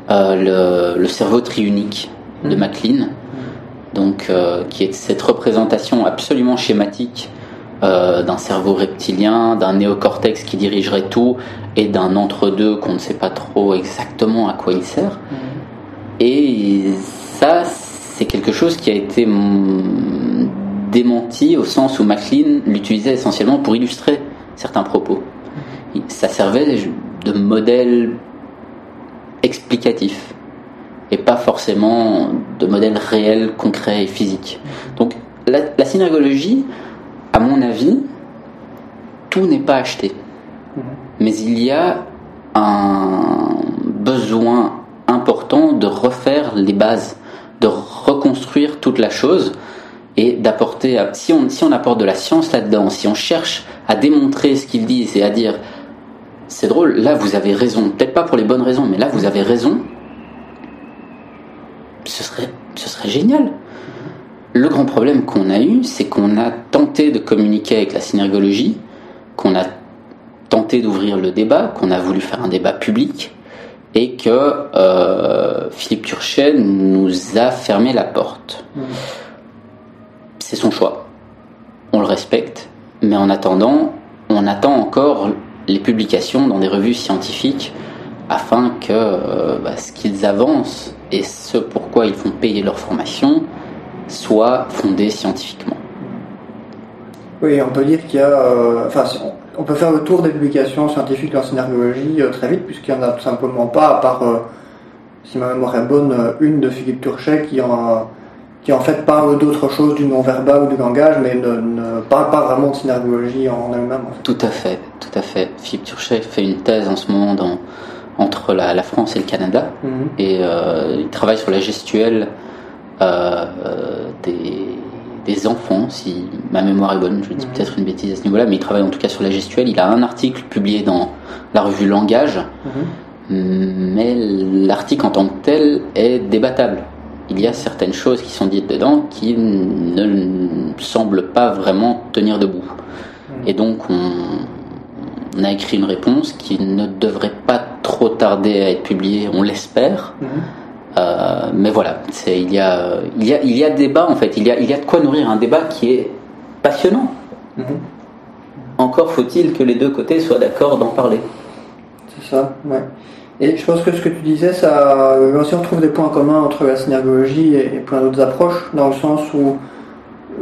euh, le, le cerveau triunique de Mhm. MacLean, donc euh, qui est cette représentation absolument schématique d'un cerveau reptilien, d'un néocortex qui dirigerait tout et d'un entre-deux qu'on ne sait pas trop exactement à quoi il sert. Mhm. Et ça, c'est quelque chose qui a été mm, démenti au sens où MacLean l'utilisait essentiellement pour illustrer certains propos. Ça servait de modèle explicatif et pas forcément de modèle réel, concret et physique. Donc la, la synergologie, à mon avis, tout n'est pas acheté. Mais il y a un besoin important de refaire les bases, de reconstruire toute la chose et d'apporter, si on, si on apporte de la science là-dedans, si on cherche à démontrer ce qu'ils disent et à dire, c'est drôle, là vous avez raison, peut-être pas pour les bonnes raisons, mais là vous avez raison, ce serait, ce serait génial. Le grand problème qu'on a eu, c'est qu'on a tenté de communiquer avec la synergologie, qu'on a tenté d'ouvrir le débat, qu'on a voulu faire un débat public, et que euh, Philippe Turchet nous a fermé la porte. Mhm. C'est son choix. On le respecte, mais en attendant, on attend encore les publications dans des revues scientifiques afin que euh, bah, ce qu'ils avancent et ce pourquoi ils font payer leur formation soit fondé scientifiquement. Oui, on peut dire qu'il y a. euh, Enfin, on- peut faire le tour des publications scientifiques en synergologie euh, très vite, puisqu'il n'y en a tout simplement pas, à part, euh, si ma mémoire est bonne, une de Philippe Turchet qui en, qui en fait parle d'autre chose du non-verbal ou du langage, mais ne, ne parle pas vraiment de synergologie en elle-même. en fait. Tout à fait, tout à fait. Philippe Turchet fait une thèse en ce moment dans, entre la, la France et le Canada, Mhm. et euh, il travaille sur la gestuelle euh, euh, des, des enfants, si ma mémoire est bonne, je dis Mhm. peut-être une bêtise à ce niveau-là, mais il travaille en tout cas sur la gestuelle. Il a un article publié dans la revue Langage, Mhm. mais l'article en tant que tel est débattable. Il y a certaines choses qui sont dites dedans qui ne semblent pas vraiment tenir debout. Et donc on, a écrit une réponse qui ne devrait pas trop tarder à être publiée, on l'espère. Euh, mais voilà, il y, a, il, y a, il y a débat en fait, il y a, il y a de quoi nourrir un débat qui est passionnant. Encore faut-il que les deux côtés soient d'accord d'en parler. C'est ça, ouais. Et je pense que ce que tu disais, ça, aussi on trouve des points communs entre la synergologie et, plein d'autres approches, dans le sens où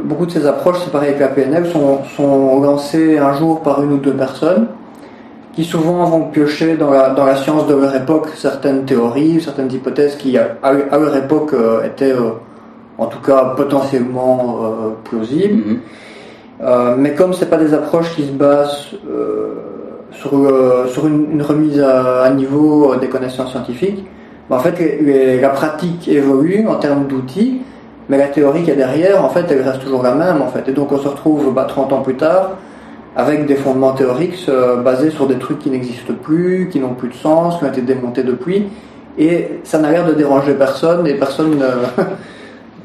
beaucoup de ces approches, c'est pareil avec la PNL, sont, sont lancées un jour par une ou deux personnes, qui souvent vont piocher dans la, dans la science de leur époque certaines théories, certaines hypothèses qui à, à leur époque euh, étaient euh, en tout cas potentiellement euh, plausibles. Mm-hmm. Mais comme c'est pas des approches qui se basent sur, euh, sur une, remise à, niveau des connaissances scientifiques, en fait la pratique évolue en termes d'outils, mais la théorie qu'il y a derrière, en fait, elle reste toujours la même. En fait. Et donc on se retrouve bah, 30 ans plus tard avec des fondements théoriques basés sur des trucs qui n'existent plus, qui n'ont plus de sens, qui ont été démontés depuis. Et ça n'a l'air de déranger personne et personne (laughs)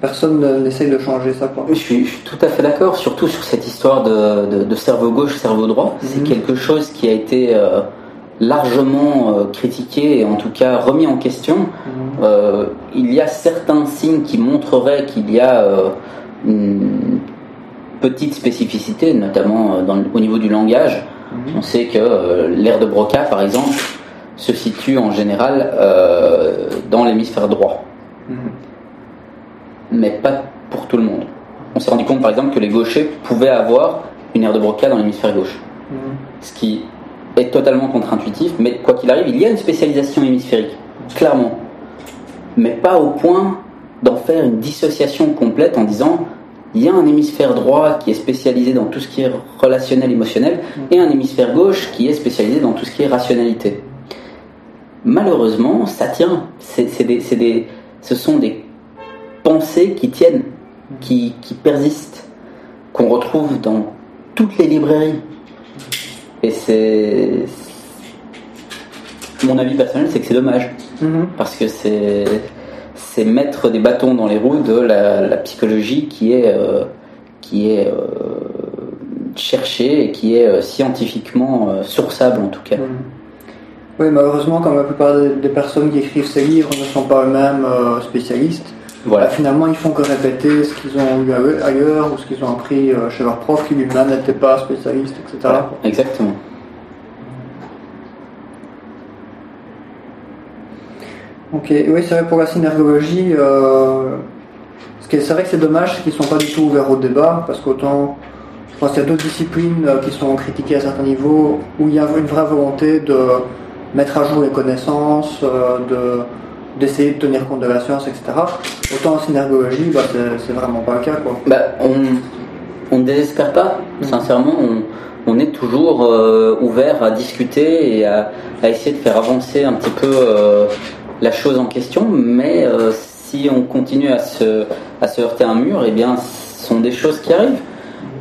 personne n'essaye de changer ça. Je, suis, tout à fait d'accord, surtout sur cette histoire de, cerveau gauche, cerveau droit. C'est mhm. quelque chose qui a été euh, largement euh, critiqué et en tout cas remis en question. Mhm. Euh, il y a certains signes qui montreraient qu'il y a une petite spécificité, notamment au niveau du langage. Mhm. On sait que l'air de Broca, par exemple, se situe en général dans l'hémisphère droit mais pas pour tout le monde. On s'est rendu compte par exemple que les gauchers pouvaient avoir une aire de Broca dans l'hémisphère gauche. Mhm. Ce qui est totalement contre-intuitif, mais quoi qu'il arrive, il y a une spécialisation hémisphérique, clairement. Mais pas au point d'en faire une dissociation complète en disant il y a un hémisphère droit qui est spécialisé dans tout ce qui est relationnel, émotionnel, mhm. et un hémisphère gauche qui est spécialisé dans tout ce qui est rationalité. Malheureusement, ça tient. C'est des, ce sont des pensées qui tiennent, qui, persistent, qu'on retrouve dans toutes les librairies. Et c'est. Mon avis personnel, c'est que c'est dommage. Mhm. Parce que c'est. C'est mettre des bâtons dans les roues de la, psychologie qui est. Euh, qui est euh, cherchée et qui est euh, scientifiquement sourçable en tout cas. Mhm. Oui, malheureusement, comme la plupart des, personnes qui écrivent ces livres ne sont pas eux-mêmes spécialistes, voilà. finalement, ils font que répéter ce qu'ils ont eu ailleurs ou ce qu'ils ont appris euh, chez leur prof qui lui-même n'était pas spécialiste, etc. exactement. Ok, oui, c'est vrai pour la synergologie. Euh, c'est vrai que c'est dommage qu'ils ne sont pas du tout ouverts au débat, parce qu'autant, je pense qu'il y a d'autres disciplines euh, qui sont critiquées à certains niveaux, où il y a une vraie volonté de mettre à jour les connaissances, de d'essayer de tenir compte de la science, etc. Autant en synergologie, bah, c'est vraiment pas le cas. Quoi. Bah, on ne désespère pas, mm. sincèrement. On, est toujours euh, ouvert à discuter et à, essayer de faire avancer un petit peu euh, la chose en question, mais euh, si on continue à se, à se heurter un mur, eh bien, ce sont des choses qui arrivent.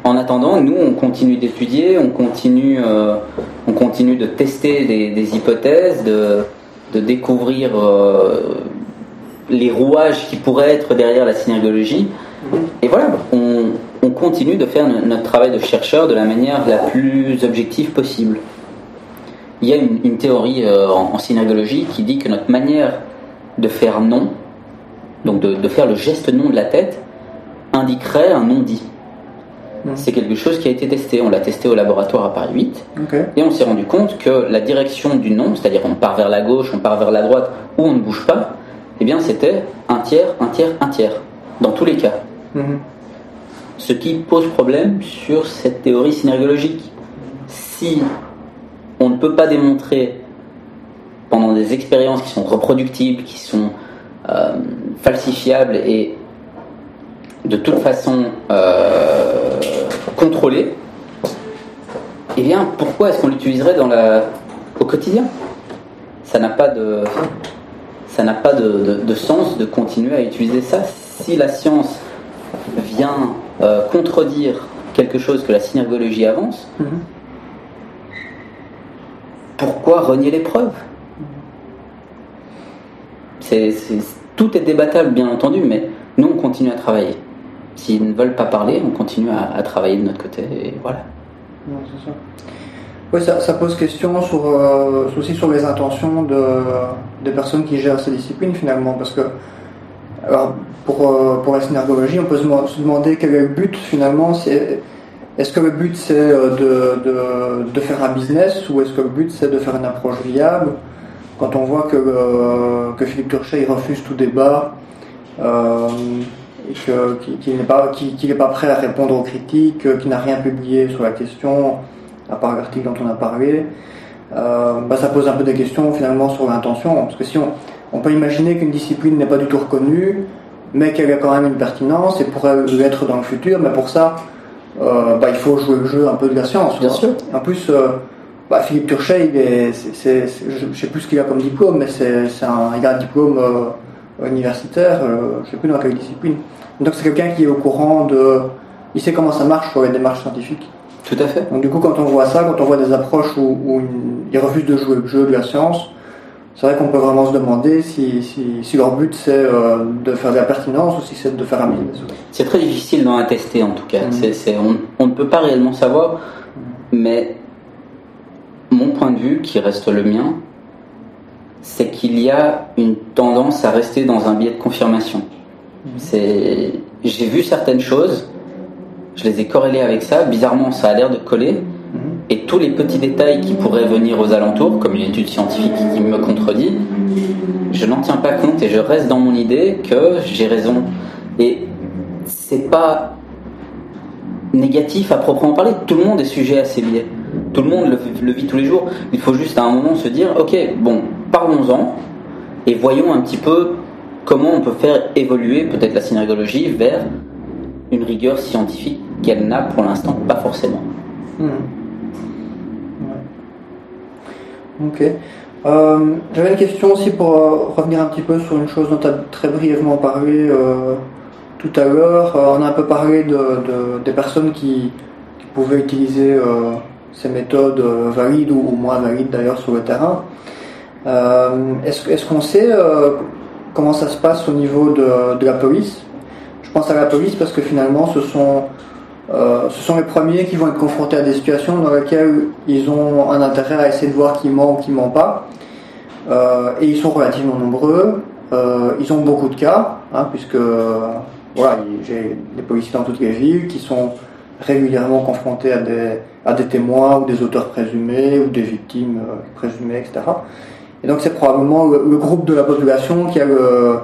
En attendant, nous, on continue d'étudier, on continue, on continue de tester des, des hypothèses, de, de découvrir euh, les rouages qui pourraient être derrière la synergologie. Et voilà, on, continue de faire notre travail de chercheur de la manière la plus objective possible. Il y a une, théorie euh, en, synergologie qui dit que notre manière de faire non, donc de, faire le geste non de la tête, indiquerait un non dit. C'est quelque chose qui a été testé. On l'a testé au laboratoire à Paris 8. Et on s'est rendu compte que la direction du non, c'est-à-dire on part vers la gauche, on part vers la droite, ou on ne bouge pas, eh bien c'était un tiers, un tiers, un tiers. Dans tous les cas. Mhm. Ce qui pose problème sur cette théorie synergologique. Si on ne peut pas démontrer pendant des expériences qui sont reproductibles, qui sont euh, falsifiables et de toute façon euh, contrôlée, eh bien, pourquoi est-ce qu'on l'utiliserait dans la... au quotidien? Ça n'a pas de ça n'a pas de, sens de continuer à utiliser ça si la science vient euh, contredire quelque chose que la synergologie avance. Mhm. Pourquoi renier les preuves? C'est tout est débattable, bien entendu, mais nous, on continue à travailler. S'ils ne veulent pas parler, on continue à, travailler de notre côté, et voilà. ça. Oui, ça, pose question sur, euh, aussi sur les intentions de, des personnes qui gèrent ces disciplines finalement, parce que alors, pour, euh, pour la synergologie, on peut se, demander quel est le but finalement. C'est, est-ce que le but c'est euh, de, de, faire un business ou est-ce que le but c'est de faire une approche viable? Quand on voit que, que Philippe Turchet refuse tout débat et qu'il, n'est pas, prêt à répondre aux critiques, qu'il n'a rien publié sur la question, à part l'article dont on a parlé, euh, bah, ça pose un peu des questions finalement sur l'intention. Parce que si on, on peut imaginer qu'une discipline n'est pas du tout reconnue, mais qu'elle a quand même une pertinence et pourrait l'être dans le futur, mais pour ça, euh, bah, il faut jouer le jeu un peu de la science. Bien sûr. En plus, euh, bah, Philippe Turchet, il est, je ne sais plus ce qu'il a comme diplôme, mais c'est, un, il a un diplôme universitaire, je ne sais plus dans quelle discipline. Donc c'est quelqu'un qui est au courant de... Il sait comment ça marche pour les démarches scientifiques. Tout à fait. Donc du coup, quand on voit ça, quand on voit des approches où, où ils refusent de jouer le jeu de la science, c'est vrai qu'on peut vraiment se demander si, si, leur but c'est euh, de faire de la pertinence ou si c'est de faire un business. C'est très difficile d'en attester en tout cas. Mm. on, on, ne peut pas réellement savoir, mais mon point de vue, qui reste le mien, c'est qu'il y a une tendance à rester dans un biais de confirmation. C'est, j'ai vu certaines choses je les ai corrélés avec ça. Bizarrement, ça a l'air de coller. Mhm. Et tous les petits détails qui pourraient venir aux alentours, comme une étude scientifique qui me contredit, je n'en tiens pas compte et je reste dans mon idée que j'ai raison. Et c'est pas négatif à proprement parler. Tout le monde est sujet à ces biais. Tout le monde le, vit tous les jours. Il faut juste à un moment se dire, ok, bon, parlons-en et voyons un petit peu comment on peut faire évoluer peut-être la synergologie vers une rigueur scientifique qu'elle n'a pour l'instant pas forcément. Hmm. Ok. Euh, j'avais une question aussi pour euh, revenir un petit peu sur une chose dont tu as très brièvement parlé euh, tout à l'heure. on a un peu parlé de, des personnes qui, pouvaient utiliser ces méthodes valides ou, moins valides d'ailleurs sur le terrain. Est-ce qu'on sait comment ça se passe au niveau de, de la police? Pense à la police parce que finalement, ce sont, euh, ce sont les premiers qui vont être confrontés à des situations dans lesquelles ils ont un intérêt à essayer de voir qui ment ou qui ment pas. Euh, et ils sont relativement nombreux. Euh, ils ont beaucoup de cas, hein, puisque voilà, j'ai des policiers dans toutes les villes qui sont régulièrement confrontés à des, à des témoins ou des auteurs présumés ou des victimes présumées, etc. Et donc c'est probablement le, groupe de la population qui a le,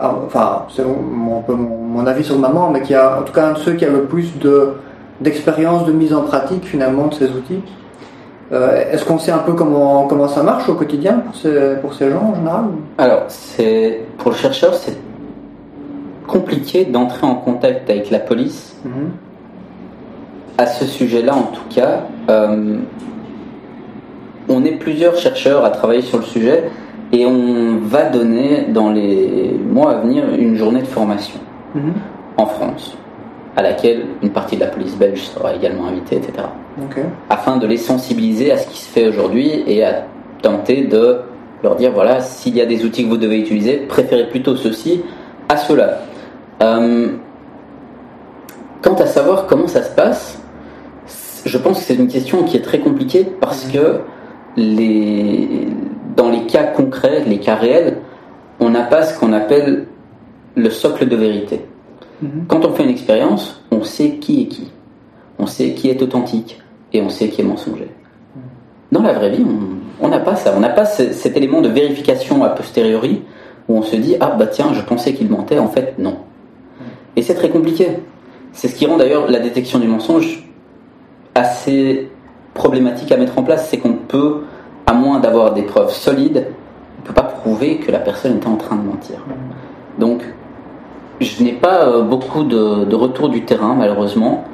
ah, enfin, c'est mon, mon, avis sur maman, mais qui a en tout cas un de ceux qui a le plus de, d'expérience de mise en pratique finalement de ces outils. Euh, est-ce qu'on sait un peu comment, comment ça marche au quotidien pour ces, pour ces gens en général Alors, pour le chercheur, c'est compliqué d'entrer en contact avec la police. Mhm. À ce sujet-là, en tout cas, euh, on est plusieurs chercheurs à travailler sur le sujet et on va donner dans les mois à venir une journée de formation mhm. en France, à laquelle une partie de la police belge sera également invitée, etc. Afin de les sensibiliser à ce qui se fait aujourd'hui et à tenter de leur dire voilà, s'il y a des outils que vous devez utiliser, préférez plutôt ceux-ci à ceux-là. Euh, quant à savoir comment ça se passe, je pense que c'est une question qui est très compliquée parce que les, dans les cas concrets, les cas réels, on n'a pas ce qu'on appelle le socle de vérité. Mhm. Quand on fait une expérience, on sait qui est qui. On sait qui est authentique et on sait qui est mensonger. Mhm. Dans la vraie vie, on n'a pas ça. On n'a pas cet élément de vérification a posteriori où on se dit Ah bah tiens, je pensais qu'il mentait, en fait non. Mhm. Et c'est très compliqué. C'est ce qui rend d'ailleurs la détection du mensonge assez problématique à mettre en place. C'est qu'on peut à moins d'avoir des preuves solides, on ne peut pas prouver que la personne était en train de mentir. Donc, je n'ai pas euh, beaucoup de, retour du terrain, malheureusement.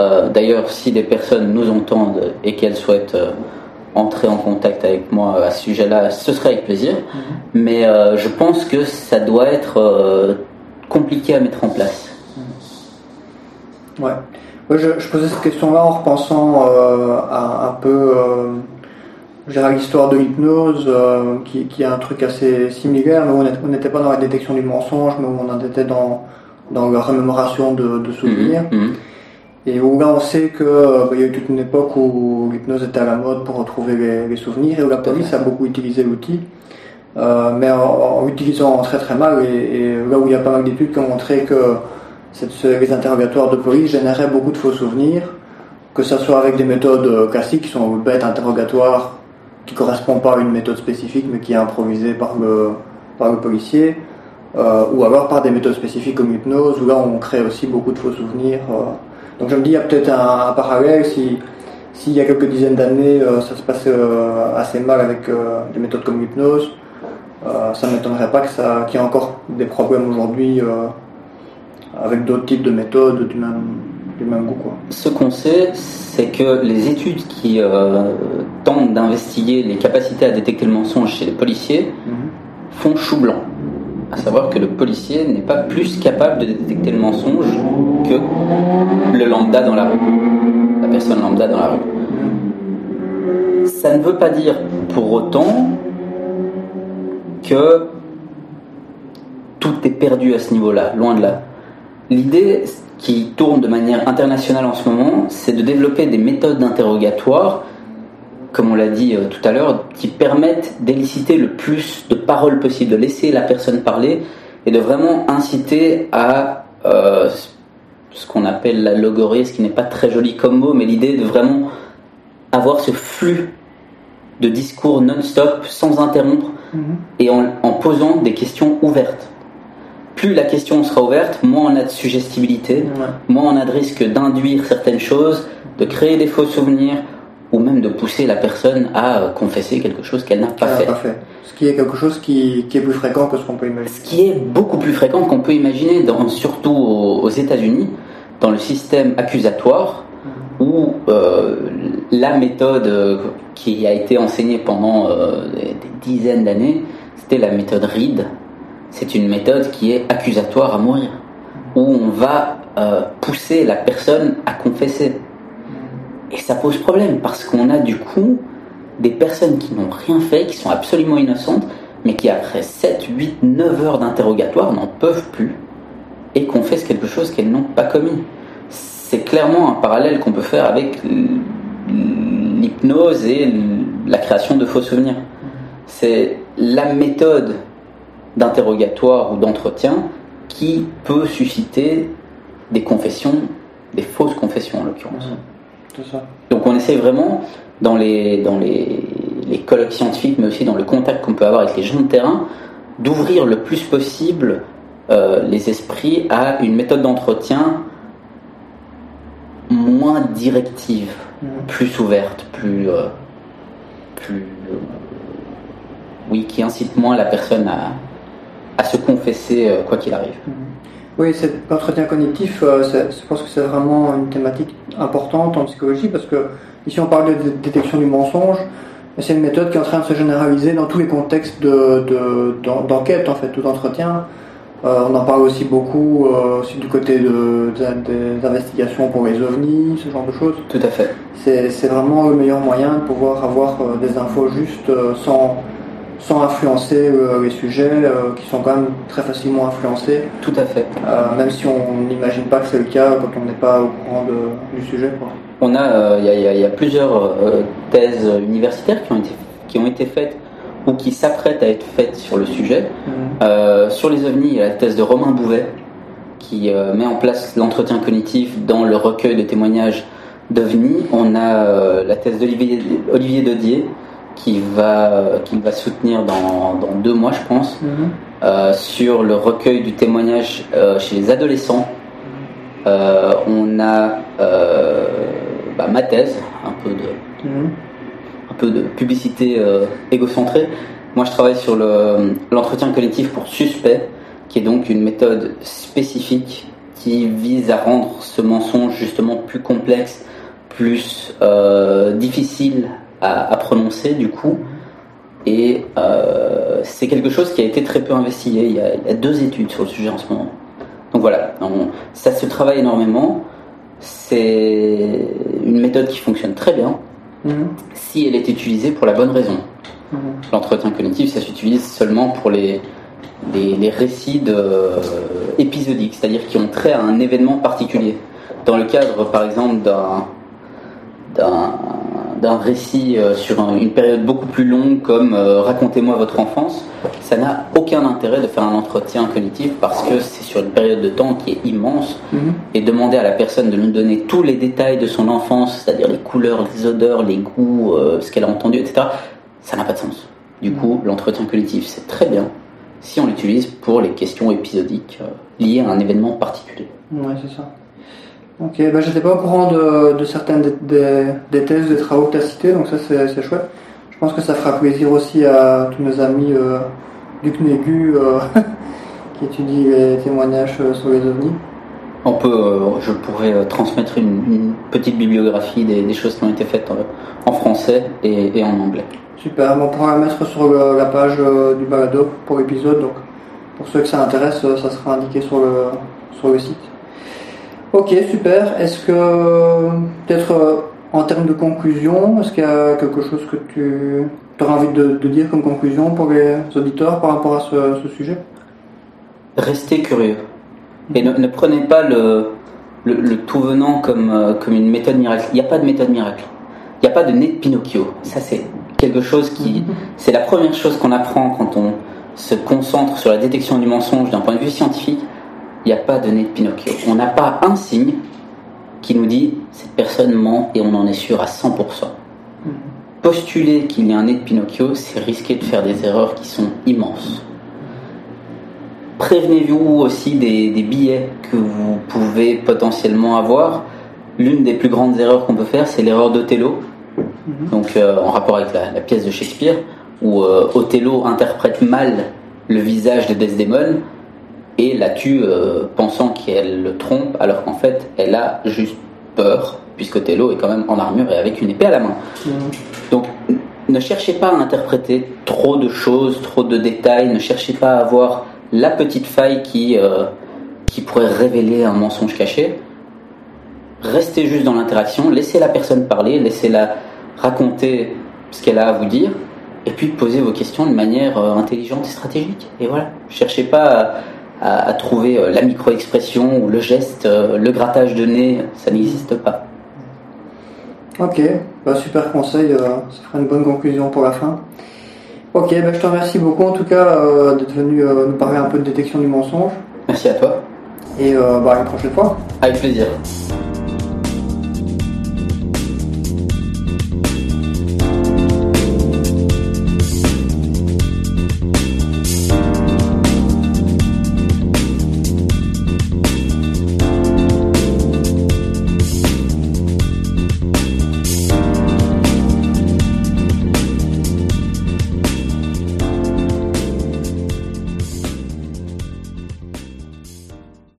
Euh, d'ailleurs, si des personnes nous entendent et qu'elles souhaitent euh, entrer en contact avec moi à ce sujet-là, ce serait avec plaisir. Mhm. Mais je pense que ça doit être compliqué à mettre en place. Ouais. Je, posais cette question-là en repensant à un peu je l'histoire de l'hypnose, euh, qui, qui est un truc assez similaire, mais on n'était pas dans la détection du mensonge, mais on en était dans, dans la remémoration de, de souvenirs. Mhm, mhm. Et où là, on sait que euh, bah, il y a eu toute une époque où l'hypnose était à la mode pour retrouver les, les souvenirs, et où la police a beaucoup utilisé l'outil, euh, mais en, en utilisant très très mal. Et, et là où il y a pas mal d'études qui ont montré que les interrogatoires de police généraient beaucoup de faux souvenirs, que ce soit avec des méthodes euh, classiques qui sont bêtes interrogatoires qui correspond pas à une méthode spécifique mais qui est improvisée par le, par le policier, euh, ou alors par des méthodes spécifiques comme l'hypnose, où là on crée aussi beaucoup de faux souvenirs. euh. Donc je me dis, il y a peut-être un, parallèle si, s'il y a quelques dizaines d'années ça se passait assez mal avec des méthodes comme l'hypnose, ça ne m'étonnerait pas qu'il y ait encore des problèmes aujourd'hui avec d'autres types de méthodes du même, du même goût. Quoi. Ce qu'on sait, c'est que les études qui euh, tentent d'investiguer les capacités à détecter le mensonge chez les policiers font chou blanc. À savoir que le policier n'est pas plus capable de détecter le mensonge que le lambda dans la rue, la personne lambda dans la rue. Ça ne veut pas dire pour autant que tout est perdu à ce niveau-là, loin de là. L'idée qui tourne de manière internationale en ce moment, c'est de développer des méthodes d'interrogatoire, comme on l'a dit euh, tout à l'heure, qui permettent d'éliciter le plus de paroles possible, de laisser la personne parler et de vraiment inciter à euh, ce qu'on appelle la logorée, ce qui n'est pas très joli comme mot, mais l'idée de vraiment avoir ce flux de discours non-stop, sans interrompre, et en, en posant des questions ouvertes. Plus la question sera ouverte, moins on a de suggestibilité, Ouais. moins on a de risque d'induire certaines choses, de créer des faux souvenirs, ou même de pousser la personne à euh, confesser quelque chose qu'elle n'a pas Ah, fait. parfait. Ce qui est quelque chose qui, qui est plus fréquent que ce qu'on peut imaginer. Ce qui est beaucoup plus fréquent qu'on peut imaginer, dans, surtout aux, aux États-Unis, dans le système accusatoire, où euh, la méthode euh, qui a été enseignée pendant euh, des, des dizaines d'années, c'était la méthode Reed. C'est une méthode qui est accusatoire à mourir, où on va euh, pousser la personne à confesser. Et ça pose problème parce qu'on a du coup des personnes qui n'ont rien fait, qui sont absolument innocentes, mais qui après 7, 8, 9 heures d'interrogatoire n'en peuvent plus et confessent quelque chose qu'elles n'ont pas commis. C'est clairement un parallèle qu'on peut faire avec l'hypnose et la création de faux souvenirs. C'est la méthode d'interrogatoire ou d'entretien qui peut susciter des confessions, des fausses confessions en l'occurrence. Ça. Donc on essaie vraiment, dans les, dans les, les colloques scientifiques, mais aussi dans le contact qu'on peut avoir avec les gens de terrain, d'ouvrir le plus possible euh, les esprits à une méthode d'entretien moins directive, Mhm. plus ouverte, plus... euh, plus euh, oui, qui incite moins la personne à, à se confesser euh, quoi qu'il arrive. Oui, cet entretien cognitif, euh, je pense que c'est vraiment une thématique importante en psychologie parce que ici on parle de dé- détection du mensonge, mais c'est une méthode qui est en train de se généraliser dans tous les contextes de- de- d'en- d'enquête en fait, tout d'entretien. Euh, on en parle aussi beaucoup euh, aussi du côté de, de- des investigations pour les ovnis, ce genre de choses. Tout à fait. C'est vraiment le meilleur moyen de pouvoir avoir euh, des infos justes sans, sans influencer euh, les sujets euh, qui sont quand même très facilement influencés. Tout à fait. Euh, même si on n'imagine pas que c'est le cas quand on n'est pas au courant de- du sujet. Quoi. On a, il y, a- y y plusieurs thèses universitaires qui ont été, qui ont été faites ou qui s'apprêtent à être faites sur le sujet. Euh, sur les ovnis, il y a la thèse de Romain Bouvet qui met en place l'entretien cognitif dans le recueil de témoignages d'ovnis. On a la thèse d'Olivier Olivier Dodier qui va, qui va soutenir dans, dans deux mois, je pense, euh, sur le recueil du témoignage euh, chez les adolescents. Euh, on a bah, ma thèse, un peu de, Mhm. un peu de publicité égocentrée. Moi, je travaille sur le- l'entretien cognitif pour suspect, qui est donc une méthode spécifique qui vise à rendre ce mensonge justement plus complexe, plus difficile à, à prononcer du coup. Et euh, c'est quelque chose qui a été très peu investigué. Il y, a, il y a deux études sur le sujet en ce moment. Donc voilà, on- ça se travaille énormément. C'est une méthode qui fonctionne très bien. Mhm. si elle est utilisée pour la bonne raison. Mhm. L'entretien cognitif, ça s'utilise seulement pour les, les, les récits de, euh, épisodiques, c'est-à-dire qui ont trait à un événement particulier. Dans le cadre, par exemple, d'un d'un récit euh, sur un- une période beaucoup plus longue comme euh, Racontez-moi votre enfance, ça n'a aucun intérêt de faire un entretien cognitif parce que c'est sur une période de temps qui est immense Mhm. et demander à la personne de nous donner tous les détails de son enfance, c'est-à-dire les couleurs, les odeurs, les goûts, euh, ce qu'elle a entendu, etc., ça n'a pas de sens. Du coup, l'entretien cognitif, c'est très bien si on l'utilise pour les questions épisodiques liées à un événement particulier. Ouais, c'est ça. Ok, bah, j'étais pas au courant de, de certaines des, des, des thèses, des travaux que tu as cités, donc ça c'est c'est chouette. Je pense que ça fera plaisir aussi à tous nos amis euh, du CNEGU euh, (laughs) qui étudient les témoignages euh, sur les ovnis. On peut, euh, je pourrais euh, transmettre une, une petite bibliographie des, des choses qui ont été faites en français et, et en anglais. Super, on pourra la mettre sur le- la page du balado pour l'épisode, donc pour ceux que ça intéresse, ça sera indiqué sur le, sur le site. Ok, super. Est-ce que, peut-être euh, en termes de conclusion, est-ce qu'il y a quelque chose que tu auras envie de, de dire comme conclusion pour les auditeurs par rapport à ce, ce sujet? Restez curieux. Et ne, ne prenez pas le, le, le tout venant comme, euh, comme une méthode miracle. Il n'y a pas de méthode miracle. Il n'y a pas de nez de Pinocchio. Ça, c'est quelque chose qui. C'est la première chose qu'on apprend quand on se concentre sur la détection du mensonge d'un point de vue scientifique. Il n'y a pas de nez de Pinocchio. On n'a pas un signe qui nous dit cette personne ment et on en est sûr à 100%. Postuler qu'il y a un nez de Pinocchio, c'est risquer de faire des erreurs qui sont immenses. Prévenez-vous aussi des, des billets que vous pouvez potentiellement avoir. L'une des plus grandes erreurs qu'on peut faire, c'est l'erreur d'Othello, donc euh, en rapport avec la, la pièce de Shakespeare, où euh, Othello interprète mal le visage de Desdemone et la tue euh, pensant qu'elle le trompe, alors qu'en fait, elle a juste peur, puisqu'Othello est quand même en armure et avec une épée à la main. Donc, ne cherchez pas à interpréter trop de choses, trop de détails, ne cherchez pas à avoir la petite faille qui, euh, qui pourrait révéler un mensonge caché. Restez juste dans l'interaction, laissez la personne parler, laissez-la raconter ce qu'elle a à vous dire, et puis posez vos questions de manière euh, intelligente et stratégique. Et voilà, cherchez pas à, à- à trouver euh, la micro-expression ou le geste, euh, le grattage de nez, ça n'existe pas. Ok, bah, super conseil, euh, ça fera une bonne conclusion pour la fin. Ok, bah, je te remercie beaucoup en tout cas euh, d'être venu euh, nous parler un peu de détection du mensonge Merci à toi, et euh, bah, à une prochaine fois. avec plaisir.